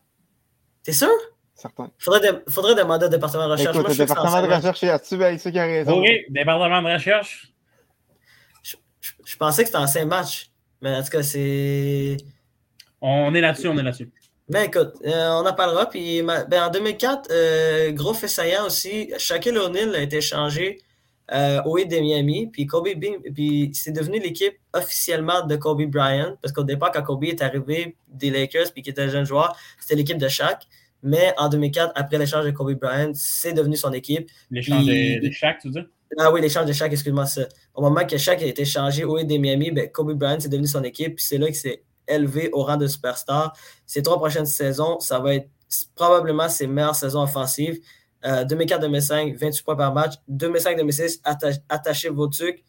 T'es sûr? Certain. Faudrait, de... Faudrait demander au département de recherche. Écoute, Moi, le département de recherche est là-dessus, ben, c'est qui a raison. Oui, département de recherche. Je, je, je pensais que c'était en 5 matchs. Mais en tout cas, c'est. On est là-dessus, on est là-dessus. Ben écoute, euh, on en parlera. Puis ben, en 2004, euh, gros fait saillant aussi, Shaquille O'Neal a été changé euh, au Heat de Miami. Puis Kobe puis c'est devenu l'équipe officiellement de Kobe Bryant. Parce qu'au départ, quand Kobe est arrivé des Lakers puis qu'il était jeune joueur, c'était l'équipe de Shaq. Mais en 2004, après l'échange de Kobe Bryant, c'est devenu son équipe. L'échange de, Shaq, tu dis? Ah oui, l'échange de Shaq, excuse-moi ça. Au moment que Shaq a été changé au Heat de Miami, ben, Kobe Bryant c'est devenu son équipe. Puis c'est là que c'est élevé au rang de superstar. Ces trois prochaines saisons, ça va être probablement ses meilleures saisons offensives. 2004-2005, 28 points par match. 2005-2006, attachez vos trucs.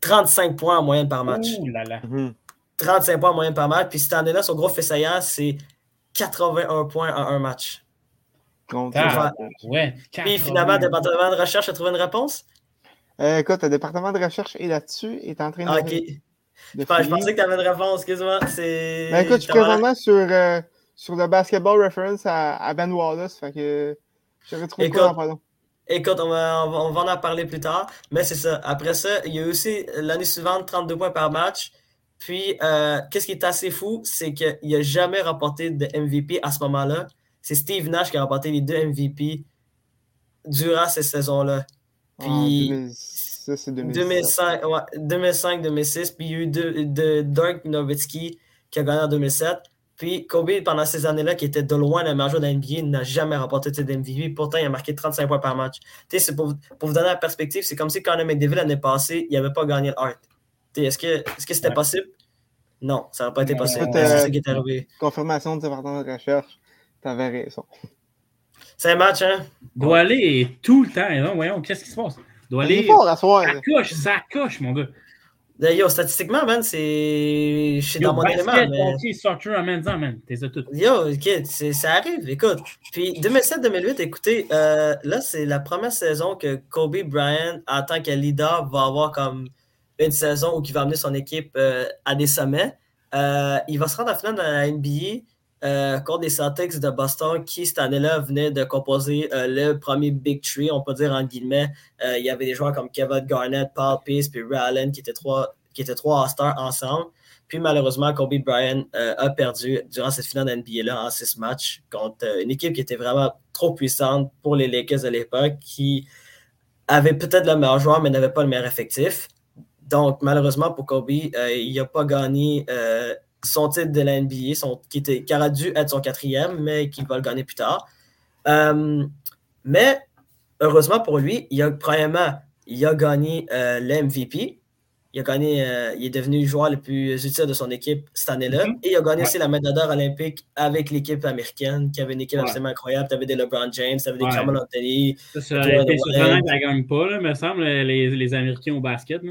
35 points en moyenne par match. Ouh là là. 35 points en moyenne par match. Puis cette année-là, son gros fait saillant, c'est 81 points en un match. Ah, ouais, Puis finalement, le département de recherche a trouvé une réponse? Euh, écoute, le département de recherche est là-dessus, est en train de. Ah. Je, pensais que tu avais une réponse, excuse-moi. Ben, écoute, je suis présentement sur, euh, sur le basketball reference à, Ben Wallace, fait que je retrouve quoi pardon. Écoute, on va, on va, en parler plus tard, mais c'est ça. Après ça, il y a eu aussi l'année suivante 32 points par match. Puis, euh, qu'est-ce qui est assez fou, c'est qu'il n'a jamais remporté de MVP à ce moment-là. C'est Steve Nash qui a remporté les deux MVP durant cette saison-là. Puis, 2005-2006. puis il y a eu de, Dirk Nowitzki qui a gagné en 2007. Puis Kobe, pendant ces années-là, qui était de loin le meilleur joueur de NBA, n'a jamais remporté de MVP. Pourtant, il a marqué 35 points par match. C'est pour, pour, vous donner la perspective, c'est comme si Conor McDavid l'année passée, il n'avait pas gagné le Hart. Est-ce que c'était possible? Non, ça n'aurait pas été possible. c'est ça qui est arrivé. Confirmation de département de recherche, t'avais raison. C'est un match, hein? Doit aller tout le temps. Non, voyons, qu'est-ce qui se passe? Doit aller. Fort, la soirée. Ça coche, ça coche, mon gars. Yo, statistiquement, man, c'est. Je suis dans mon élément. Mais... soccer, amène man. T'es tout. Yo, ok, ça arrive, écoute. Puis 2007-2008, écoutez, euh, là, c'est la première saison que Kobe Bryant, en tant que leader, va avoir comme une saison où il va amener son équipe euh, à des sommets. Euh, il va se rendre en finale dans la NBA euh, contre les Celtics de Boston qui, cette année-là, venaient de composer euh, le premier Big Tree, on peut dire en guillemets. Euh, il y avait des joueurs comme Kevin Garnett, Paul Pierce puis Ray Allen qui étaient trois, qui étaient trois All-Stars ensemble. Puis malheureusement, Kobe Bryant a perdu durant cette finale NBA-là en six matchs contre une équipe qui était vraiment trop puissante pour les Lakers de l'époque, qui avait peut-être le meilleur joueur, mais n'avait pas le meilleur effectif. Donc, malheureusement pour Kobe, il n'a pas gagné son titre de la NBA, qui, était, qui aurait dû être son quatrième, mais qui va le gagner plus tard. Euh, mais heureusement pour lui, il a, premièrement, il a gagné euh, l'MVP. Il a gagné, euh, il est devenu le joueur le plus utile de son équipe cette année-là. Mm-hmm. Et il a gagné aussi la médaille d'or olympique avec l'équipe américaine, qui avait une équipe absolument incroyable. Tu avais des LeBron James, tu avais des Carmelo Anthony. Ça, ça été surprenant ne gagne pas, là, me semble, les, les Américains au basket.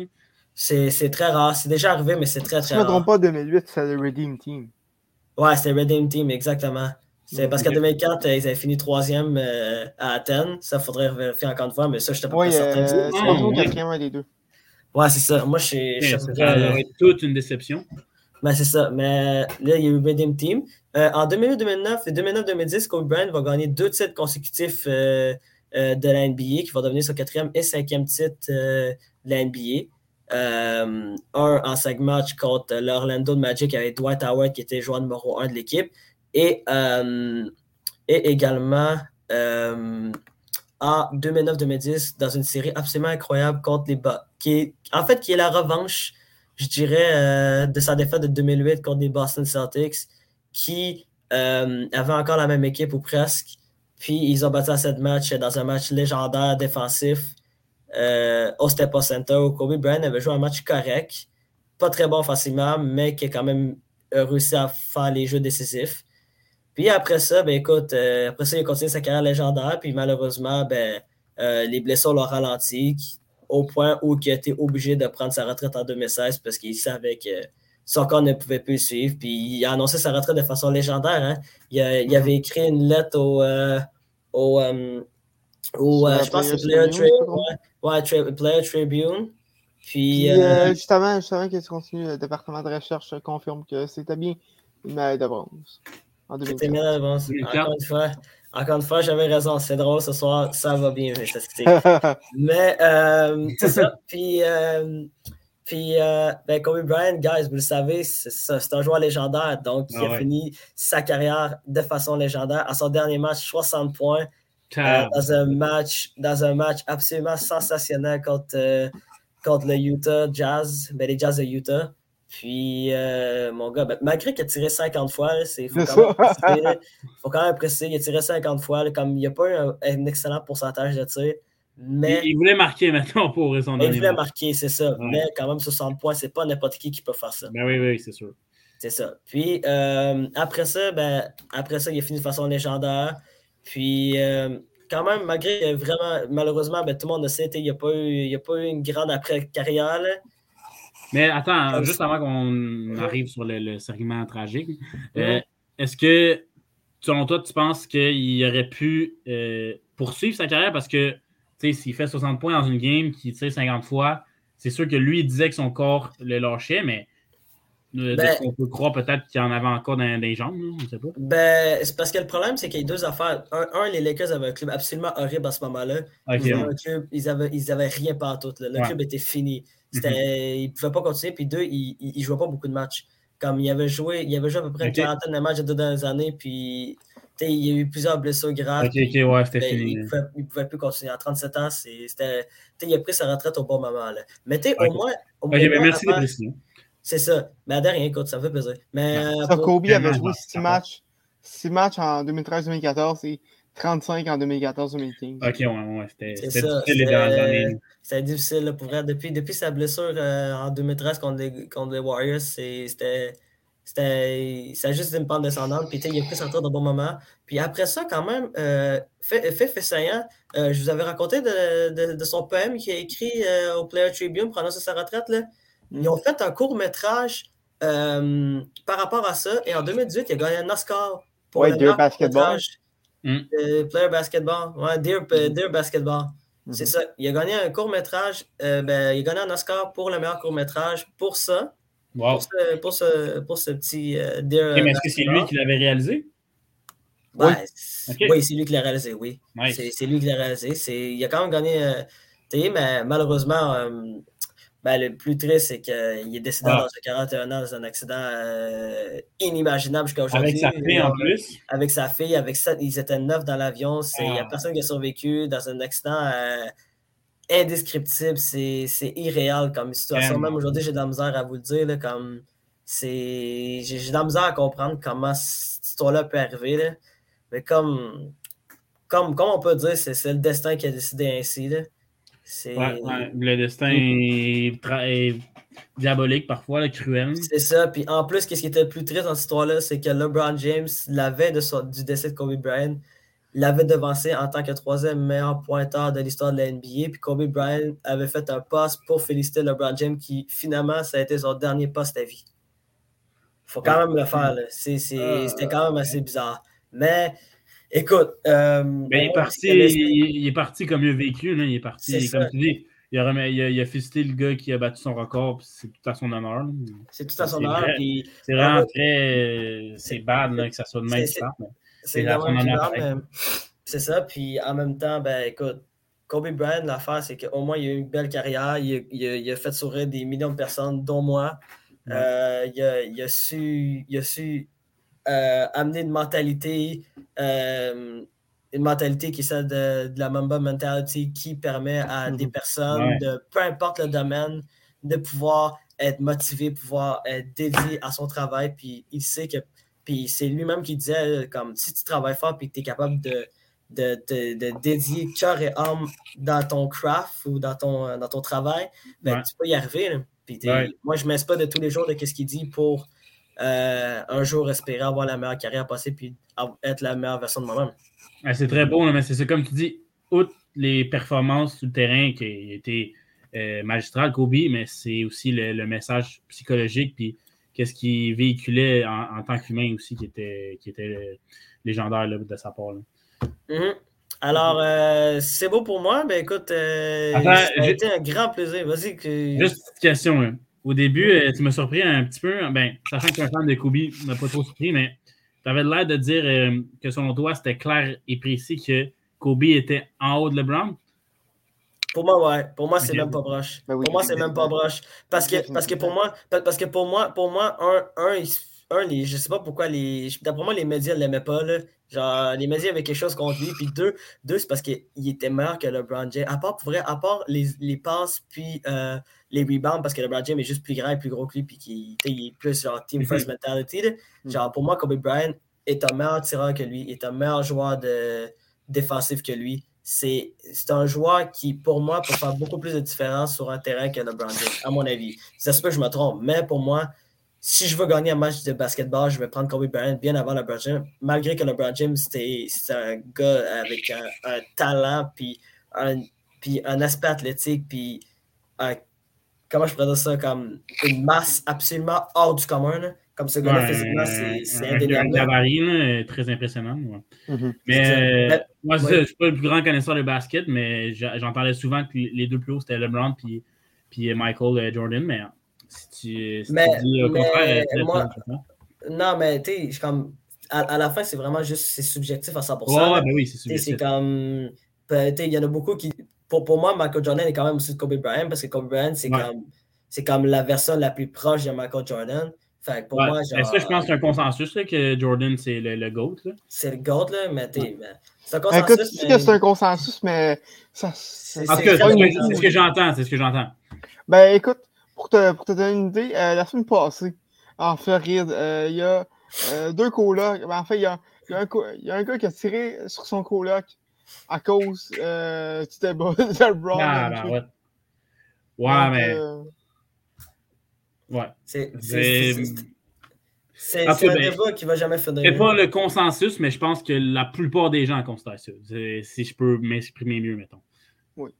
C'est très rare. C'est déjà arrivé, mais c'est très, très rare. Je ne me trompe pas, 2008, c'est le Redeem Team. Ouais, c'est le Redeem Team, exactement. C'est parce qu'en 2004, ils avaient fini troisième euh, à Athènes. Ça, faudrait vérifier encore une fois, mais ça, je n'étais pas, certain. Euh, c'est quatrième, un des deux. Ouais, c'est ça. Moi, je suis. Ça aurait toute une déception. Ben, c'est ça. Mais là, il y a eu le Redeem Team. Euh, en 2008-2009 et 2009-2010, Kobe Bryant va gagner deux titres consécutifs de la NBA, qui va devenir son quatrième et cinquième titre de la NBA. Euh, un en cinq matchs contre l'Orlando Magic avec Dwight Howard qui était joueur numéro un de l'équipe. Et, euh, et également euh, en 2009-2010 dans une série absolument incroyable contre les. Qui en fait, qui est la revanche, je dirais, de sa défaite de 2008 contre les Boston Celtics, qui avait encore la même équipe ou presque. Puis ils ont battu à cette match dans un match légendaire défensif euh, au Staples Center où Kobe Bryant avait joué un match correct, pas très bon facilement, mais qui a quand même réussi à faire les jeux décisifs. Puis après ça, ben écoute, euh, après ça, il a continué sa carrière légendaire, puis malheureusement, ben, euh, les blessures l'ont ralenti au point où il a été obligé de prendre sa retraite en 2016 parce qu'il savait que son corps ne pouvait plus suivre. Puis il a annoncé sa retraite de façon légendaire. Hein. Il, il, avait écrit une lettre au, au, au je pense que c'est Player Trade. Ouais, Player Tribune. Puis, euh, euh, justement, justement, que tu continues, le département de recherche confirme que c'était bien une médaille de bronze. C'était une médaille de bronze. Encore une fois, encore une fois, j'avais raison. C'est drôle ce soir, ça va bien. Mais euh, c'est ça. Puis, puis ben, Kobe Bryant, guys, vous le savez, c'est un joueur légendaire. Donc, il a ah fini sa carrière de façon légendaire. À son dernier match, 60 points. Euh, dans, un match, dans un match absolument sensationnel contre, euh, contre le Utah Jazz, ben, les Jazz de Utah. Puis, euh, mon gars, ben, malgré qu'il a tiré 50 fois, il faut, faut, quand même préciser, il a tiré 50 fois, comme il n'y a pas eu un, excellent pourcentage de tir. Mais, il, voulait marquer maintenant pour son Il voulait marquer, c'est ça. Mais quand même, 60 points, c'est pas n'importe qui qui peut faire ça. Ben oui, oui, c'est sûr. C'est ça. Puis, après ça, ben, après ça, il a fini de façon légendaire. Puis, euh, quand même, malgré vraiment, malheureusement, ben, tout le monde le sait, il n'y a, pas eu, a pas eu une grande après-carrière. Mais attends, juste avant qu'on arrive sur le, segment tragique, euh, est-ce que, selon toi, tu penses qu'il aurait pu euh, poursuivre sa carrière? Parce que, s'il fait 60 points dans une game, qu'il tire 50 fois, c'est sûr que lui, il disait que son corps le lâchait, mais ben, on peut croire peut-être qu'il y en avait encore dans, les jambes, je ne sais pas. Ben, c'est parce que le problème, c'est qu'il y a deux affaires. Un, les Lakers avaient un club absolument horrible à ce moment-là. ils, avaient, ils avaient rien partout. Le club était fini. Mhm. Ils ne pouvaient pas continuer. Puis deux, ils ne jouaient pas beaucoup de matchs. Comme il avait joué, joué à peu près une quarantaine de matchs deux dernières années. Puis il y a eu plusieurs blessures graves. Ok, ok, ouais, c'était ben, fini. Il ne pouvait, plus continuer. À 37 ans, il a pris sa retraite au bon moment. Là. Mais au moins. Au ben, moins merci de c'est ça. Mais à rien, écoute, ça fait plaisir. Mais, euh, ça, Kobe avait joué 6 matchs, 6 matchs en 2013-2014 et 35 en 2014-2015. Ok, ouais, ouais. C'était difficile les dernières années. C'était difficile pour vrai. Depuis, depuis sa blessure euh, en 2013 contre les, contre les Warriors, c'était. C'était. Ça a juste une pente descendante. Puis il a pris sa retraite au bon moment. Puis après ça, quand même, euh, fait, fait, fait saillant, euh, je vous avais raconté de, de, de son poème qu'il a écrit euh, au Player Tribune annoncer sa retraite. Là. Ils ont fait un court métrage euh, par rapport à ça. Et en 2018, il a gagné un Oscar pour ouais, Dear Basketball. Mm. player Basketball. Ouais, Dear, mm. Basketball. Mm-hmm. C'est ça. Il a gagné un court métrage. Euh, ben, il a gagné un Oscar pour le meilleur court métrage pour ça. Wow. Pour, ce, pour, ce, petit euh, Dear. mais est-ce que c'est lui qui l'avait réalisé? oui, oui c'est lui qui l'a réalisé, oui. C'est lui qui l'a réalisé. Il a quand même gagné. mais malheureusement, ben, le plus triste, c'est qu'il est décédé ah. dans un 41 ans dans un accident euh, inimaginable jusqu'à aujourd'hui. Avec sa fille en plus? Avec sa fille, avec ça, ils étaient neuf dans l'avion. Il n'y a ah. personne qui a survécu dans un accident euh, indescriptible. C'est irréel comme situation. Même aujourd'hui, j'ai de la misère à vous le dire. Là, comme j'ai de la misère à comprendre comment cette histoire-là peut arriver. Là. Mais comme, comme, comme on peut dire, c'est le destin qui a décidé ainsi. Là. Le destin est, diabolique parfois, le cruel. C'est ça. Puis en plus, qu'est-ce qui était le plus triste dans cette histoire-là, c'est que LeBron James, la veille de du décès de Kobe Bryant, l'avait devancé en tant que troisième meilleur pointeur de l'histoire de la NBA. Puis Kobe Bryant avait fait un poste pour féliciter LeBron James, qui finalement, ça a été son dernier poste à vie. Faut quand même le faire. Ah. C'était quand même assez bizarre. Mais Écoute. Euh, il, est parti, il, est parti comme il a vécu. Là. Il est parti, comme tu dis, il a, il, a, félicité le gars qui a battu son record, c'est tout à son honneur. C'est tout à son honneur. C'est vraiment très. C'est bad là, que ça soit de même. C'est à son honneur. C'est ça. Puis en même temps, ben écoute, Kobe Bryant, l'affaire, c'est qu'au moins, il a eu une belle carrière. Il, il, a, fait sourire des millions de personnes, dont moi. Euh, il, a, il, a, su, il a su euh, amener une mentalité, euh, une mentalité qui est celle de, la Mamba Mentality qui permet à des mhm. personnes de peu importe le domaine de pouvoir être motivé, pouvoir être dédié à son travail. Puis il sait que puis c'est lui-même qui disait comme si tu travailles fort puis que tu es capable de, de, de, dédier cœur et âme dans ton craft ou dans ton, dans ton travail, ben, tu peux y arriver. Puis moi, je ne pas de tous les jours de ce qu'il dit pour euh, un jour espérer avoir la meilleure carrière passée puis être la meilleure version de moi-même. c'est très beau, mais c'est comme tu dis, outre les performances sur le terrain qui étaient euh, magistrales, Kobe, mais c'est aussi le, message psychologique puis qu'est-ce qu'il véhiculait en, tant qu'humain aussi qui était, qui était légendaire de sa part. Mm-hmm. Alors, euh, c'est beau pour moi. Ben écoute, ça a été un grand plaisir. Vas-y. Que... Juste une petite question. Hein. Au début, euh, tu m'as surpris un petit peu. Ben, sachant que tu es un fan de Kobe, tu m'as pas trop surpris, mais tu avais l'air de dire euh, que selon toi, c'était clair et précis que Kobe était en haut de LeBron? Pour moi, ouais. Pour moi, c'est même pas proche. Ben pour moi, c'est même pas proche. Parce que, parce que pour moi, parce que pour moi, pour moi, un, un, un les, je sais pas pourquoi les. D'après moi, les médias ne l'aimaient pas. Là. Genre, les médias avaient quelque chose contre lui. Puis deux, deux c'est parce qu'il était meilleur que LeBron James. À part, pour vrai, à part les, les passes, puis euh, les rebounds parce que LeBron James est juste plus grand et plus gros que lui, puis qu'il est plus genre team first mentality. Mm. Genre, pour moi, Kobe Bryant est un meilleur tireur que lui, est un meilleur joueur de, défensif que lui. C'est un joueur qui, pour moi, peut faire beaucoup plus de différence sur un terrain que LeBron James, à mon avis. Ça se peut que je me trompe, mais pour moi, si je veux gagner un match de basketball, je vais prendre Kobe Bryant bien avant LeBron James, malgré que LeBron James, c'était un gars avec un, talent, puis un, puis un aspect athlétique, puis comment je pourrais dire ça, comme une masse absolument hors du commun. Comme ce gars-là, physiquement, c'est indéniable. Un très impressionnant. Mm-hmm. Mais euh, moi, je ne suis pas le plus grand connaisseur de basket, mais j'entendais souvent que les deux plus hauts, c'était LeBron puis, puis Michael euh, Jordan, mais si tu, dis au contraire, moi, non, mais tu sais, comme à, la fin, c'est vraiment juste c'est subjectif à 100%. Ouais, ben oui, c'est subjectif. C'est comme. Ben, il y en a beaucoup qui. Pour, pour moi, Michael Jordan est quand même aussi Kobe Bryant parce que Kobe Bryant, c'est comme, comme la version la plus proche de Michael Jordan. Fait pour moi, genre. Ça, je pense que c'est un consensus là, que Jordan, c'est le, le GOAT. C'est le GOAT, là, mais tu c'est un consensus. Écoute, mais... que c'est un consensus, mais ça. C'est ce que j'entends. C'est ce que j'entends. Ben écoute, pour te, pour te donner une idée, euh, la semaine passée, en Floride, euh, il y a euh, deux colocs. Ben, en fait, il y a, y, a un, y a un gars qui a tiré sur son coloc à cause euh, du débat de LeBron. Ah, ben, ouais, ouais mais. Ouais. C'est. C'est un ben, débat qui va jamais finir. C'est pas le consensus, mais je pense que la plupart des gens constatent ça. Si je peux m'exprimer mieux, mettons. Oui.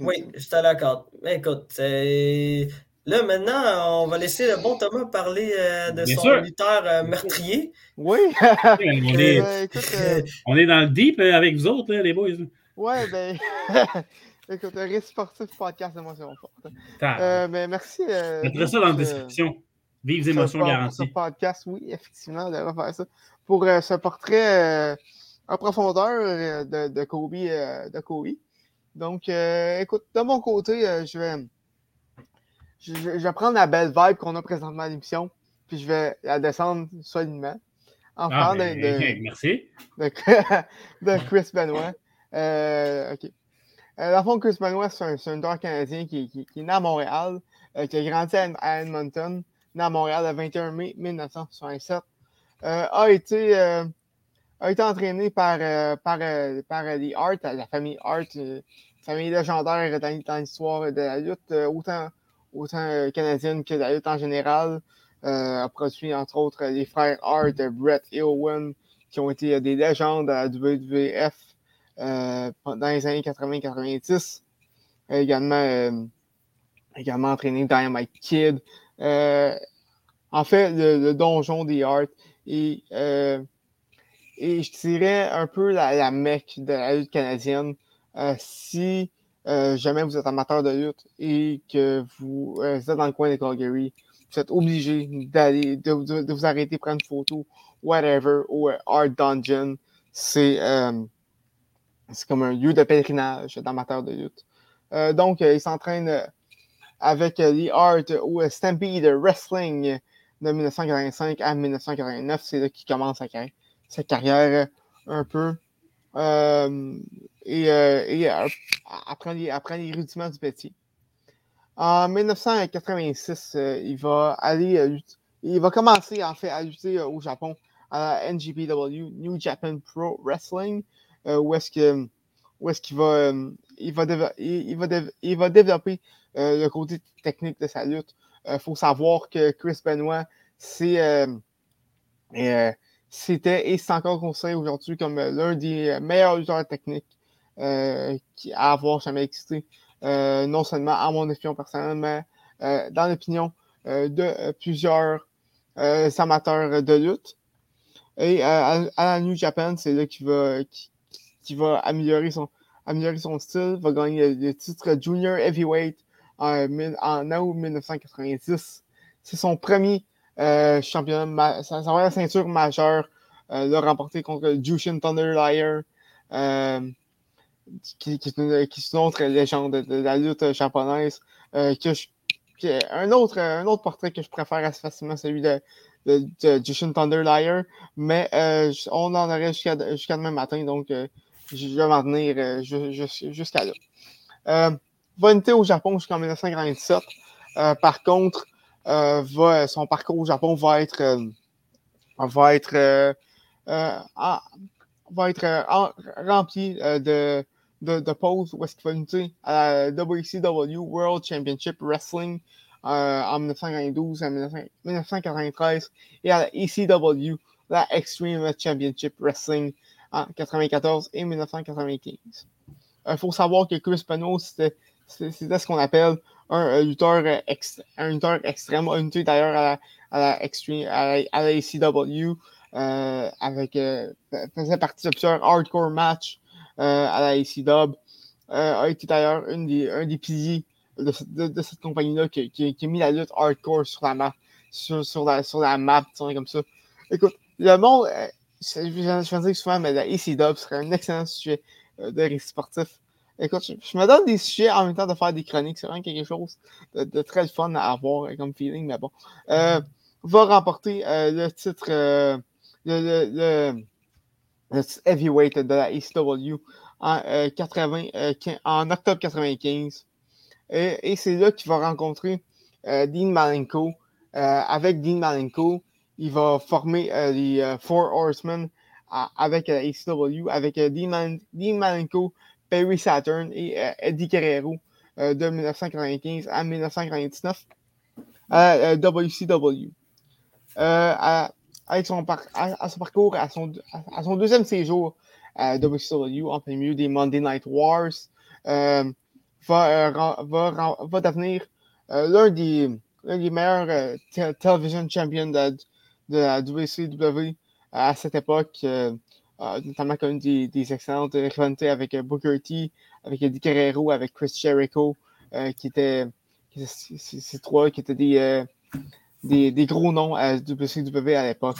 Oui, je suis d'accord. Écoute, c'est. Là, maintenant, on va laisser le bon Thomas parler euh, de son lutteur euh, meurtrier. Oui. on, est... Euh, on, est... dans le deep avec vous autres, les boys. Oui, ben. écoute, un risque sportif podcast d'émotion forte. mais merci. Mettrai ça dans la description. Vives émotions garanties. Ce podcast, oui, effectivement, on devrait faire ça. Pour ce portrait en profondeur de, de Kobe. de Kobe. Donc, euh, écoute, de mon côté, euh, je, vais, je, vais prendre la belle vibe qu'on a présentement à l'émission, puis je vais la descendre solidement. En ah, ben, de, merci. De, Chris Benoit. Euh, OK. Euh, dans le fond, Chris Benoit, c'est un, un joueur canadien qui, qui, qui, est né à Montréal, qui a grandi à, Edmonton, né à Montréal le 21 mai 1967. a été a été entraîné par, euh, par, euh, par les Hart, la famille Hart, euh, famille légendaire dans, l'histoire de la lutte, autant, autant canadienne que de la lutte en général. a produit entre autres les frères Hart, Brett et Owen, qui ont été des légendes à la WWF dans les années 80-90. également, également entraîné Dynamite Kid. en fait, le, donjon des Hart et et je dirais un peu la, la mecque de la lutte canadienne. Euh, si euh, jamais vous êtes amateur de lutte et que vous, euh, êtes dans le coin de Calgary, vous êtes obligé d'aller, de, vous arrêter, prendre une photo, whatever, au Art Dungeon. C'est comme un lieu de pèlerinage d'amateurs de lutte. donc, il s'entraîne avec les Art ou Stampede Wrestling de 1985 à 1989. C'est là qu'il commence à carrière sa carrière un peu. Euh, et, euh, et euh, les, les, rudiments du métier. En 1986, il va aller il va commencer en fait à lutter au Japon à la NGPW, New Japan Pro Wrestling, où est-ce est-ce qu'il va, il va, il, va il va développer le côté technique de sa lutte. Il faut savoir que Chris Benoit, c'est c'était et c'est encore considéré aujourd'hui comme euh, l'un des euh, meilleurs lutteurs techniques euh, à avoir jamais existé. non seulement à mon opinion personnelle, mais dans l'opinion de plusieurs amateurs de lutte. Et à, la New Japan, c'est là qu'il va, qui, va améliorer son, améliorer son style, va gagner le, titre Junior Heavyweight en, en août 1990. C'est son premier euh, championnat, ça, va être la ceinture majeure, euh, remporté contre Jushin Thunder Liar, euh, qui, qui, qui, est une, autre légende de, la lutte japonaise. Euh, que un, autre, un autre portrait que je préfère assez facilement, celui de, de, de Jushin Thunder Liar, mais on en aurait jusqu'à demain matin, donc je vais m'en tenir jusqu'à là. Euh, va au Japon jusqu'en 1947. par contre, va, son parcours au Japon va être, euh, va être, euh, va être rempli de, de, de pauses où est-ce qu'il va lutter à la WCW World Championship Wrestling en 1992, en 1993 et à la ECW, la Extreme Championship Wrestling en 1994 et 1995. Il faut savoir que Chris Benoit, c'était ce qu'on appelle un, lutteur, un lutteur extrême, un lutteur d'ailleurs à la, à Extreme, à la, ECW, euh, avec, euh, faisait partie de plusieurs hardcore matchs euh, à la ECW, a été d'ailleurs un des, un des piliers de, cette compagnie-là qui, qui, a mis la lutte hardcore sur la map, sur, sur, la, map, comme ça. Écoute, le monde, je, je, dire souvent, mais la ECW serait un excellent sujet de récit sportif. Écoute, je, me donne des sujets en même temps de faire des chroniques. C'est vraiment quelque chose de, très fun à avoir comme feeling, mais bon. Euh, va remporter euh, le titre, euh, le, le, heavyweight de la ECW en, 80, en octobre 95. Et, c'est là qu'il va rencontrer Dean Malenko. avec Dean Malenko, il va former les Four Horsemen avec la ECW, avec Dean, Dean Malenko, Perry Saturn et euh, Eddie Guerrero euh, de 1995 à 1999 à WCW. Euh, avec son, parcours, à son, deuxième séjour à WCW, en plein milieu des Monday Night Wars, va, devenir l'un des, des, meilleurs television champions de, de, la WCW à cette époque notamment comme des, des excellentes rivalités avec euh, Booker T, avec Eddie Guerrero, avec Chris Jericho, euh, qui étaient ces trois qui étaient des, euh, des, gros noms à WCW à l'époque.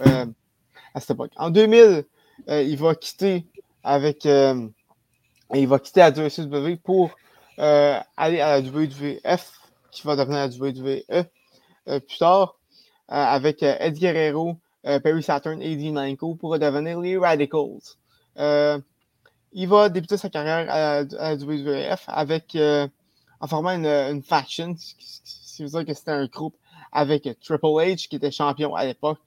à cette époque. En 2000, il va quitter avec il va quitter la WCW pour aller à la WWF, qui va devenir la WWE plus tard, avec Eddie Guerrero, euh, Perry Saturn et Dean Malenko pour devenir les Radicals. Euh, il va débuter sa carrière à, la WWF avec, euh, en formant une, faction, ce qui veut dire que c'était un groupe avec Triple H, qui était champion à l'époque,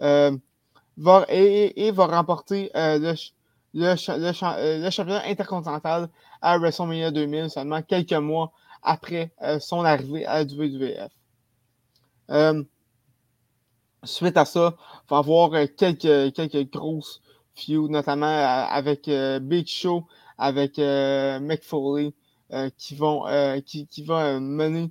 et, va remporter le, championnat intercontinental à WrestleMania 2000, seulement quelques mois après son arrivée à WWF. Suite à ça, il va avoir euh, quelques, quelques grosses feuds, notamment euh, avec euh, Big Show, avec Mick Foley, qui vont qui, qui va mener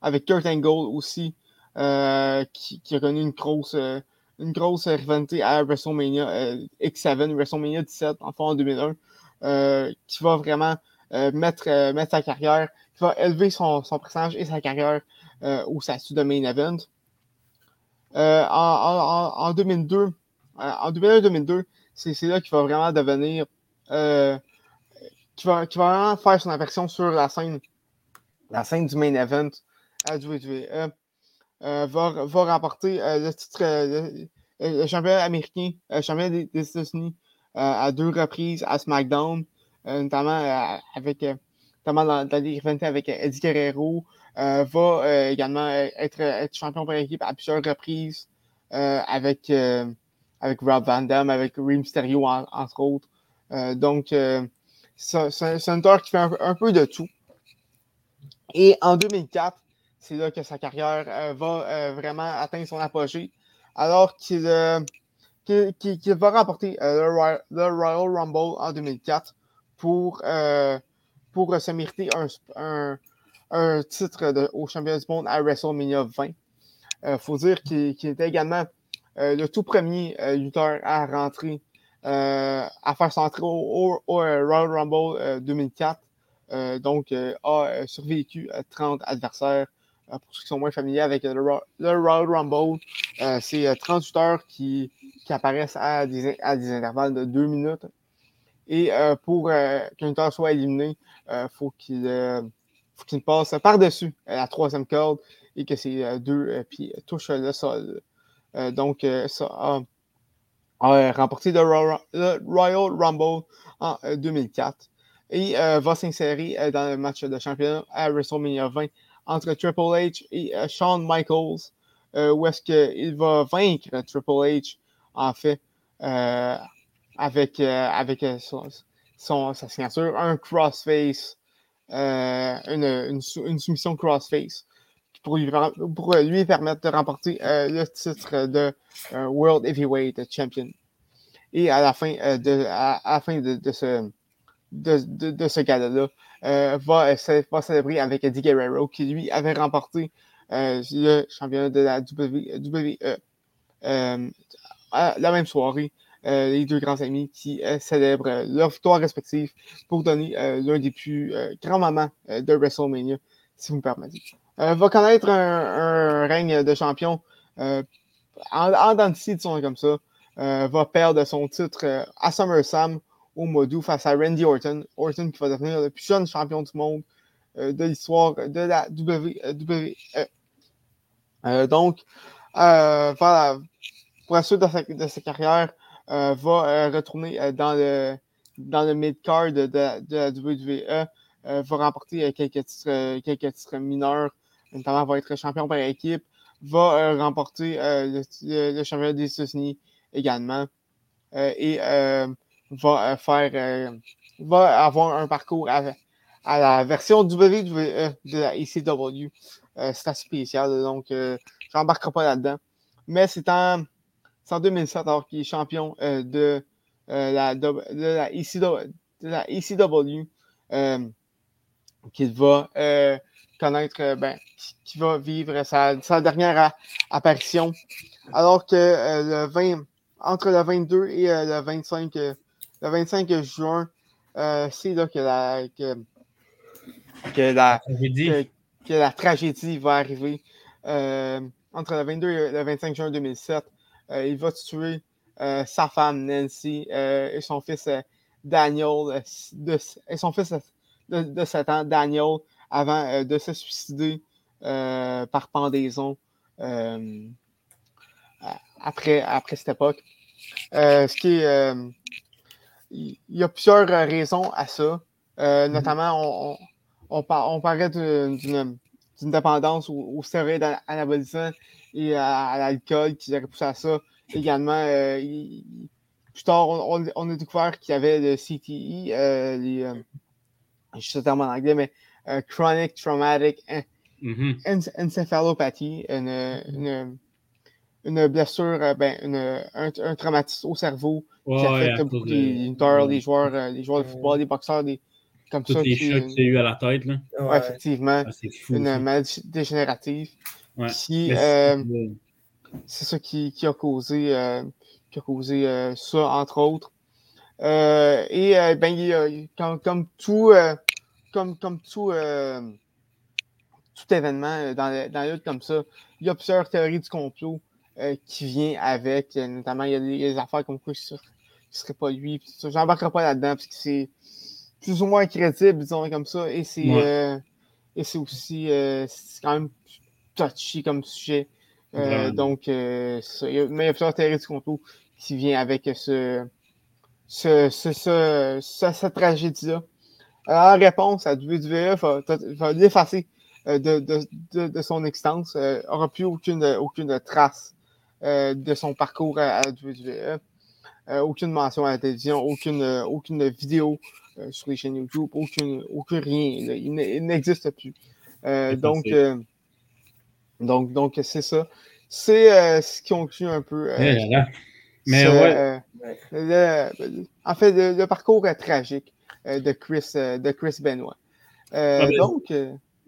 avec Kurt Angle aussi, qui, qui, a connu une grosse une grosse rivalité à WrestleMania X7, WrestleMania 17, enfin en 2001, qui va vraiment mettre, mettre sa carrière, qui va élever son, son personnage et sa carrière au statut de main event. Euh, en, 2002, en 2001-2002, euh, c'est là qu'il va vraiment devenir. Euh, qui, va, vraiment faire son apparition sur la scène, la scène du main event à WWE. va, va remporter le titre, le, championnat américain, le championnat des, États-Unis à deux reprises à SmackDown, notamment avec notamment dans, dans les avec Eddie Guerrero, euh, va euh, également être, être, champion par équipe à plusieurs reprises euh, avec, avec Rob Van Damme, avec Rey Mysterio, entre autres. donc, c'est un tour qui fait un, peu de tout. Et en 2004, c'est là que sa carrière va vraiment atteindre son apogée, alors qu'il va remporter le, Royal Rumble en 2004 pour, pour se mériter un titre de, au championnat du monde à WrestleMania 20. Il euh, faut dire qu'il était également euh, le tout premier euh, lutteur à rentrer, à faire son entrée au, Royal Rumble 2004. donc, a survécu 30 adversaires. pour ceux qui sont moins familiers avec le, Royal Rumble, c'est 30 lutteurs qui, qui apparaissent à des, à des, intervalles de 2 minutes. Et pour qu'un lutteur soit éliminé, il faut qu'il faut qu'il passe par-dessus euh, la troisième corde et que ces euh, deux euh, pieds touchent le sol. donc, ça a, remporté le, Royal Rumble en 2004 et va s'insérer dans le match de championnat à WrestleMania 20 entre Triple H et Shawn Michaels, où est-ce qu'il va vaincre Triple H, en fait, avec, avec son, sa signature, un crossface une, une, soumission crossface pour lui, pour lui permettre de remporter le titre de World Heavyweight Champion. Et à la fin de, à, la fin de, ce, de, de, ce gala-là, va, va, célébrer avec Eddie Guerrero, qui lui avait remporté le championnat de la WWE la même soirée. Euh, les deux grands amis qui euh, célèbrent euh, leur victoire respective pour donner l'un des plus grands moments de WrestleMania, si vous me permettez. va connaître un, règne de champion en, en disons comme ça. va perdre son titre à SummerSlam au mois d'août face à Randy Orton. Orton qui va devenir le plus jeune champion du monde de l'histoire de la WWE. donc, voilà, pour la suite de sa, de carrière, va euh, retourner euh, dans le, dans le mid-card de, de, la WWE, va remporter quelques titres, quelques titres mineurs, notamment va être champion par équipe, va remporter le, championnat des États-Unis également et va faire va avoir un parcours à, la version WWE de la ECW. c'est assez spécial, donc je n'embarquerai pas là-dedans. Mais c'est en c'est en 2007, alors qu'il est champion euh, de, euh, la, de, la ECW, de la ECW euh, qu'il va connaître, ben, qui va vivre sa, sa dernière apparition. Alors que le 20, entre le 22 et le 25, le 25 juin, c'est là que la, que, que la, que, que la tragédie va arriver. entre le 22 et le 25 juin 2007, euh, il va tuer euh, sa femme Nancy euh, et son fils Daniel, de, et son fils de, 7 ans, Daniel, avant de se suicider par pendaison après, après cette époque. ce qui il y a plusieurs raisons à ça. Mm-hmm. Notamment, on, on, on, parlait d'une dépendance au, au stéroïde anabolisant et à, l'alcool qui aurait poussé à ça. Également, euh, plus tard, on, a découvert qu'il y avait le CTE, euh, les, euh, je sais terme en anglais, mais Chronic Traumatic mm-hmm. Encephalopathie, une, une, blessure, ben, un, traumatisme au cerveau qui affecte beaucoup les, les, joueurs, les joueurs de football, les boxeurs, des, comme ça. les chocs qu'il y a eu à la tête. Là. Ouais, effectivement. Ah, une maladie dégénérative. Euh, c'est ça qui, qui, a causé, euh, qui a causé euh, ça, entre autres. et ben, il, comme, comme, tout, comme, comme tout, tout événement dans, dans la lutte comme ça, il y a plusieurs théories du complot qui viennent avec, notamment il y a des, affaires comme quoi ce ne serait pas lui. J'embarquerai pas là-dedans parce que c'est plus ou moins crédible, disons comme ça. Et c'est aussi quand même touchy comme sujet. Euh, donc, euh, mais il y a plusieurs théories du complot qui vient avec ce, ce, ce, cette tragédie-là. En réponse, à WWE va, va l'effacer euh, de, de, de, son existence, euh, aura plus aucune, aucune trace de son parcours à, la WWE. aucune mention à la télévision, aucune, aucune vidéo sur les chaînes YouTube, aucune, aucun rien. il n'existe plus. donc, donc, donc c'est ça. C'est euh, ce qui conclut un peu. Euh, mais ouais. Euh, en fait, le, parcours tragique de, Chris, de Chris Benoit. Ah, ben, donc.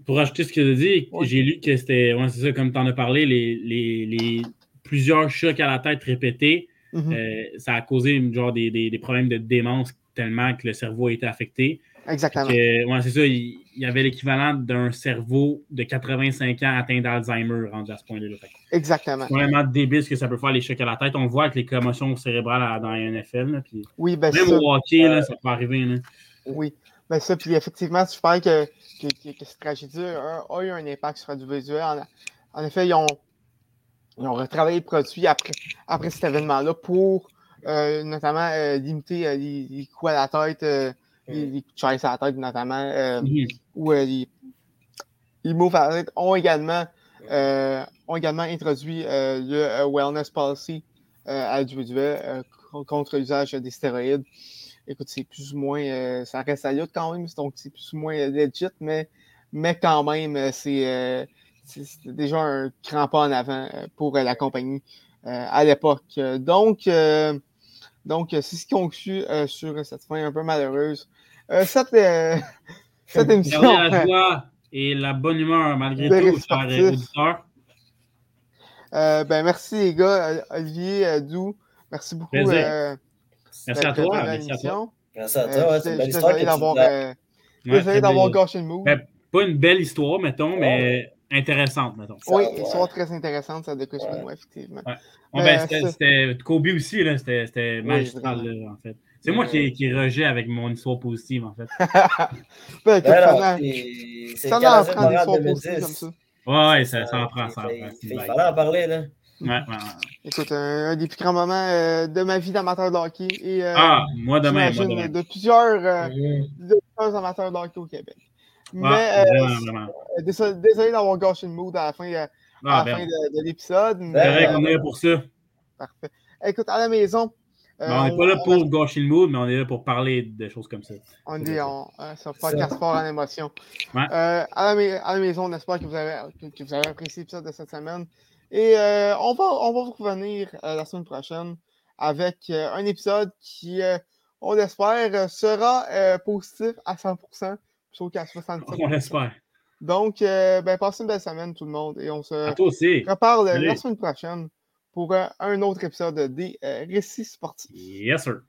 pour ajouter ce que tu as dit, j'ai lu que c'était, ouais, c'est ça, comme tu en as parlé, les, les, les, plusieurs chocs à la tête répétés, mm-hmm. ça a causé genre, des, des, des, problèmes de démence tellement que le cerveau a été affecté. Exactement. ouais, c'est ça. Il, y avait l'équivalent d'un cerveau de 85 ans atteint d'Alzheimer rendu à ce point-là. Exactement. C'est vraiment débile ce que ça peut faire les chocs à la tête. On voit avec les commotions cérébrales dans la NFL. puis oui, ben même au hockey, là, ça peut arriver. Là. Oui. Ben ça, puis effectivement, je pense que, que, que, cette tragédie a, eu un impact sur du visuel. En, en, effet, ils ont, ils ont retravaillé le produit après, après cet événement-là pour euh, notamment euh, limiter euh, les, les, coups à la tête les, les de à la tête, notamment, euh, ou euh, les, les moves à la tête ont également, euh, ont également introduit euh, le Wellness Policy à WWE contre l'usage des stéroïdes. écoute, c'est plus ou moins, ça reste à lutte quand même, donc c'est plus ou moins legit, mais, mais quand même, c'est déjà un grand pas en avant pour la compagnie à l'époque. Donc, donc c'est ce qu'on conclut sur cette fin un peu malheureuse. Cette, cette émission. La joie et la bonne humeur, malgré tout, chers auditeurs. Euh, ben, merci les gars, Olivier, euh, Dou. Merci beaucoup. Euh, merci, à toi, merci à toi. Merci à toi. c'est une belle histoire. Désolé d'avoir gâché le move. Ben, pas une belle histoire, mettons, mais intéressante, mettons. Oui, histoire très intéressante, ça de moi, effectivement. Ben, c'était Kobe aussi, c'était magistral, là, en fait. C'est moi qui, qui rejet avec mon histoire positive, en fait. ben, ben c'est ça en prend des histoires positives comme ça. Ouais, ouais, ça, ça en prend, ça en prend. Il fallait en parler, là. Ouais, ouais, ouais. Écoute, un, des plus grands moments euh, de ma vie d'amateur de hockey. Et, euh, ah, moi demain, moi demain. De plusieurs, euh, de plusieurs amateurs de hockey au Québec. Mais, vraiment, vraiment. désolé, d'avoir gâché le mood à la fin, à ah, la ben, fin de, de l'épisode. C'est vrai qu'on est là pour ça. Parfait. Écoute, à la maison, euh, on n'est pas là pour gâcher le mood, mais on est là pour parler de choses comme ça. On on, euh, sur podcast sport en émotion. Euh, à, la, à, la, maison, on espère que vous avez, que vous avez apprécié l'épisode de cette semaine. Et on, va, on va revenir la semaine prochaine avec un épisode qui, on l'espère, sera positif à 100% plutôt qu'à 67%. On l'espère. Donc, ben, passez une belle semaine, tout le monde. Et on se reparle la semaine prochaine pour un autre épisode des Récits sportifs. Yes, sir.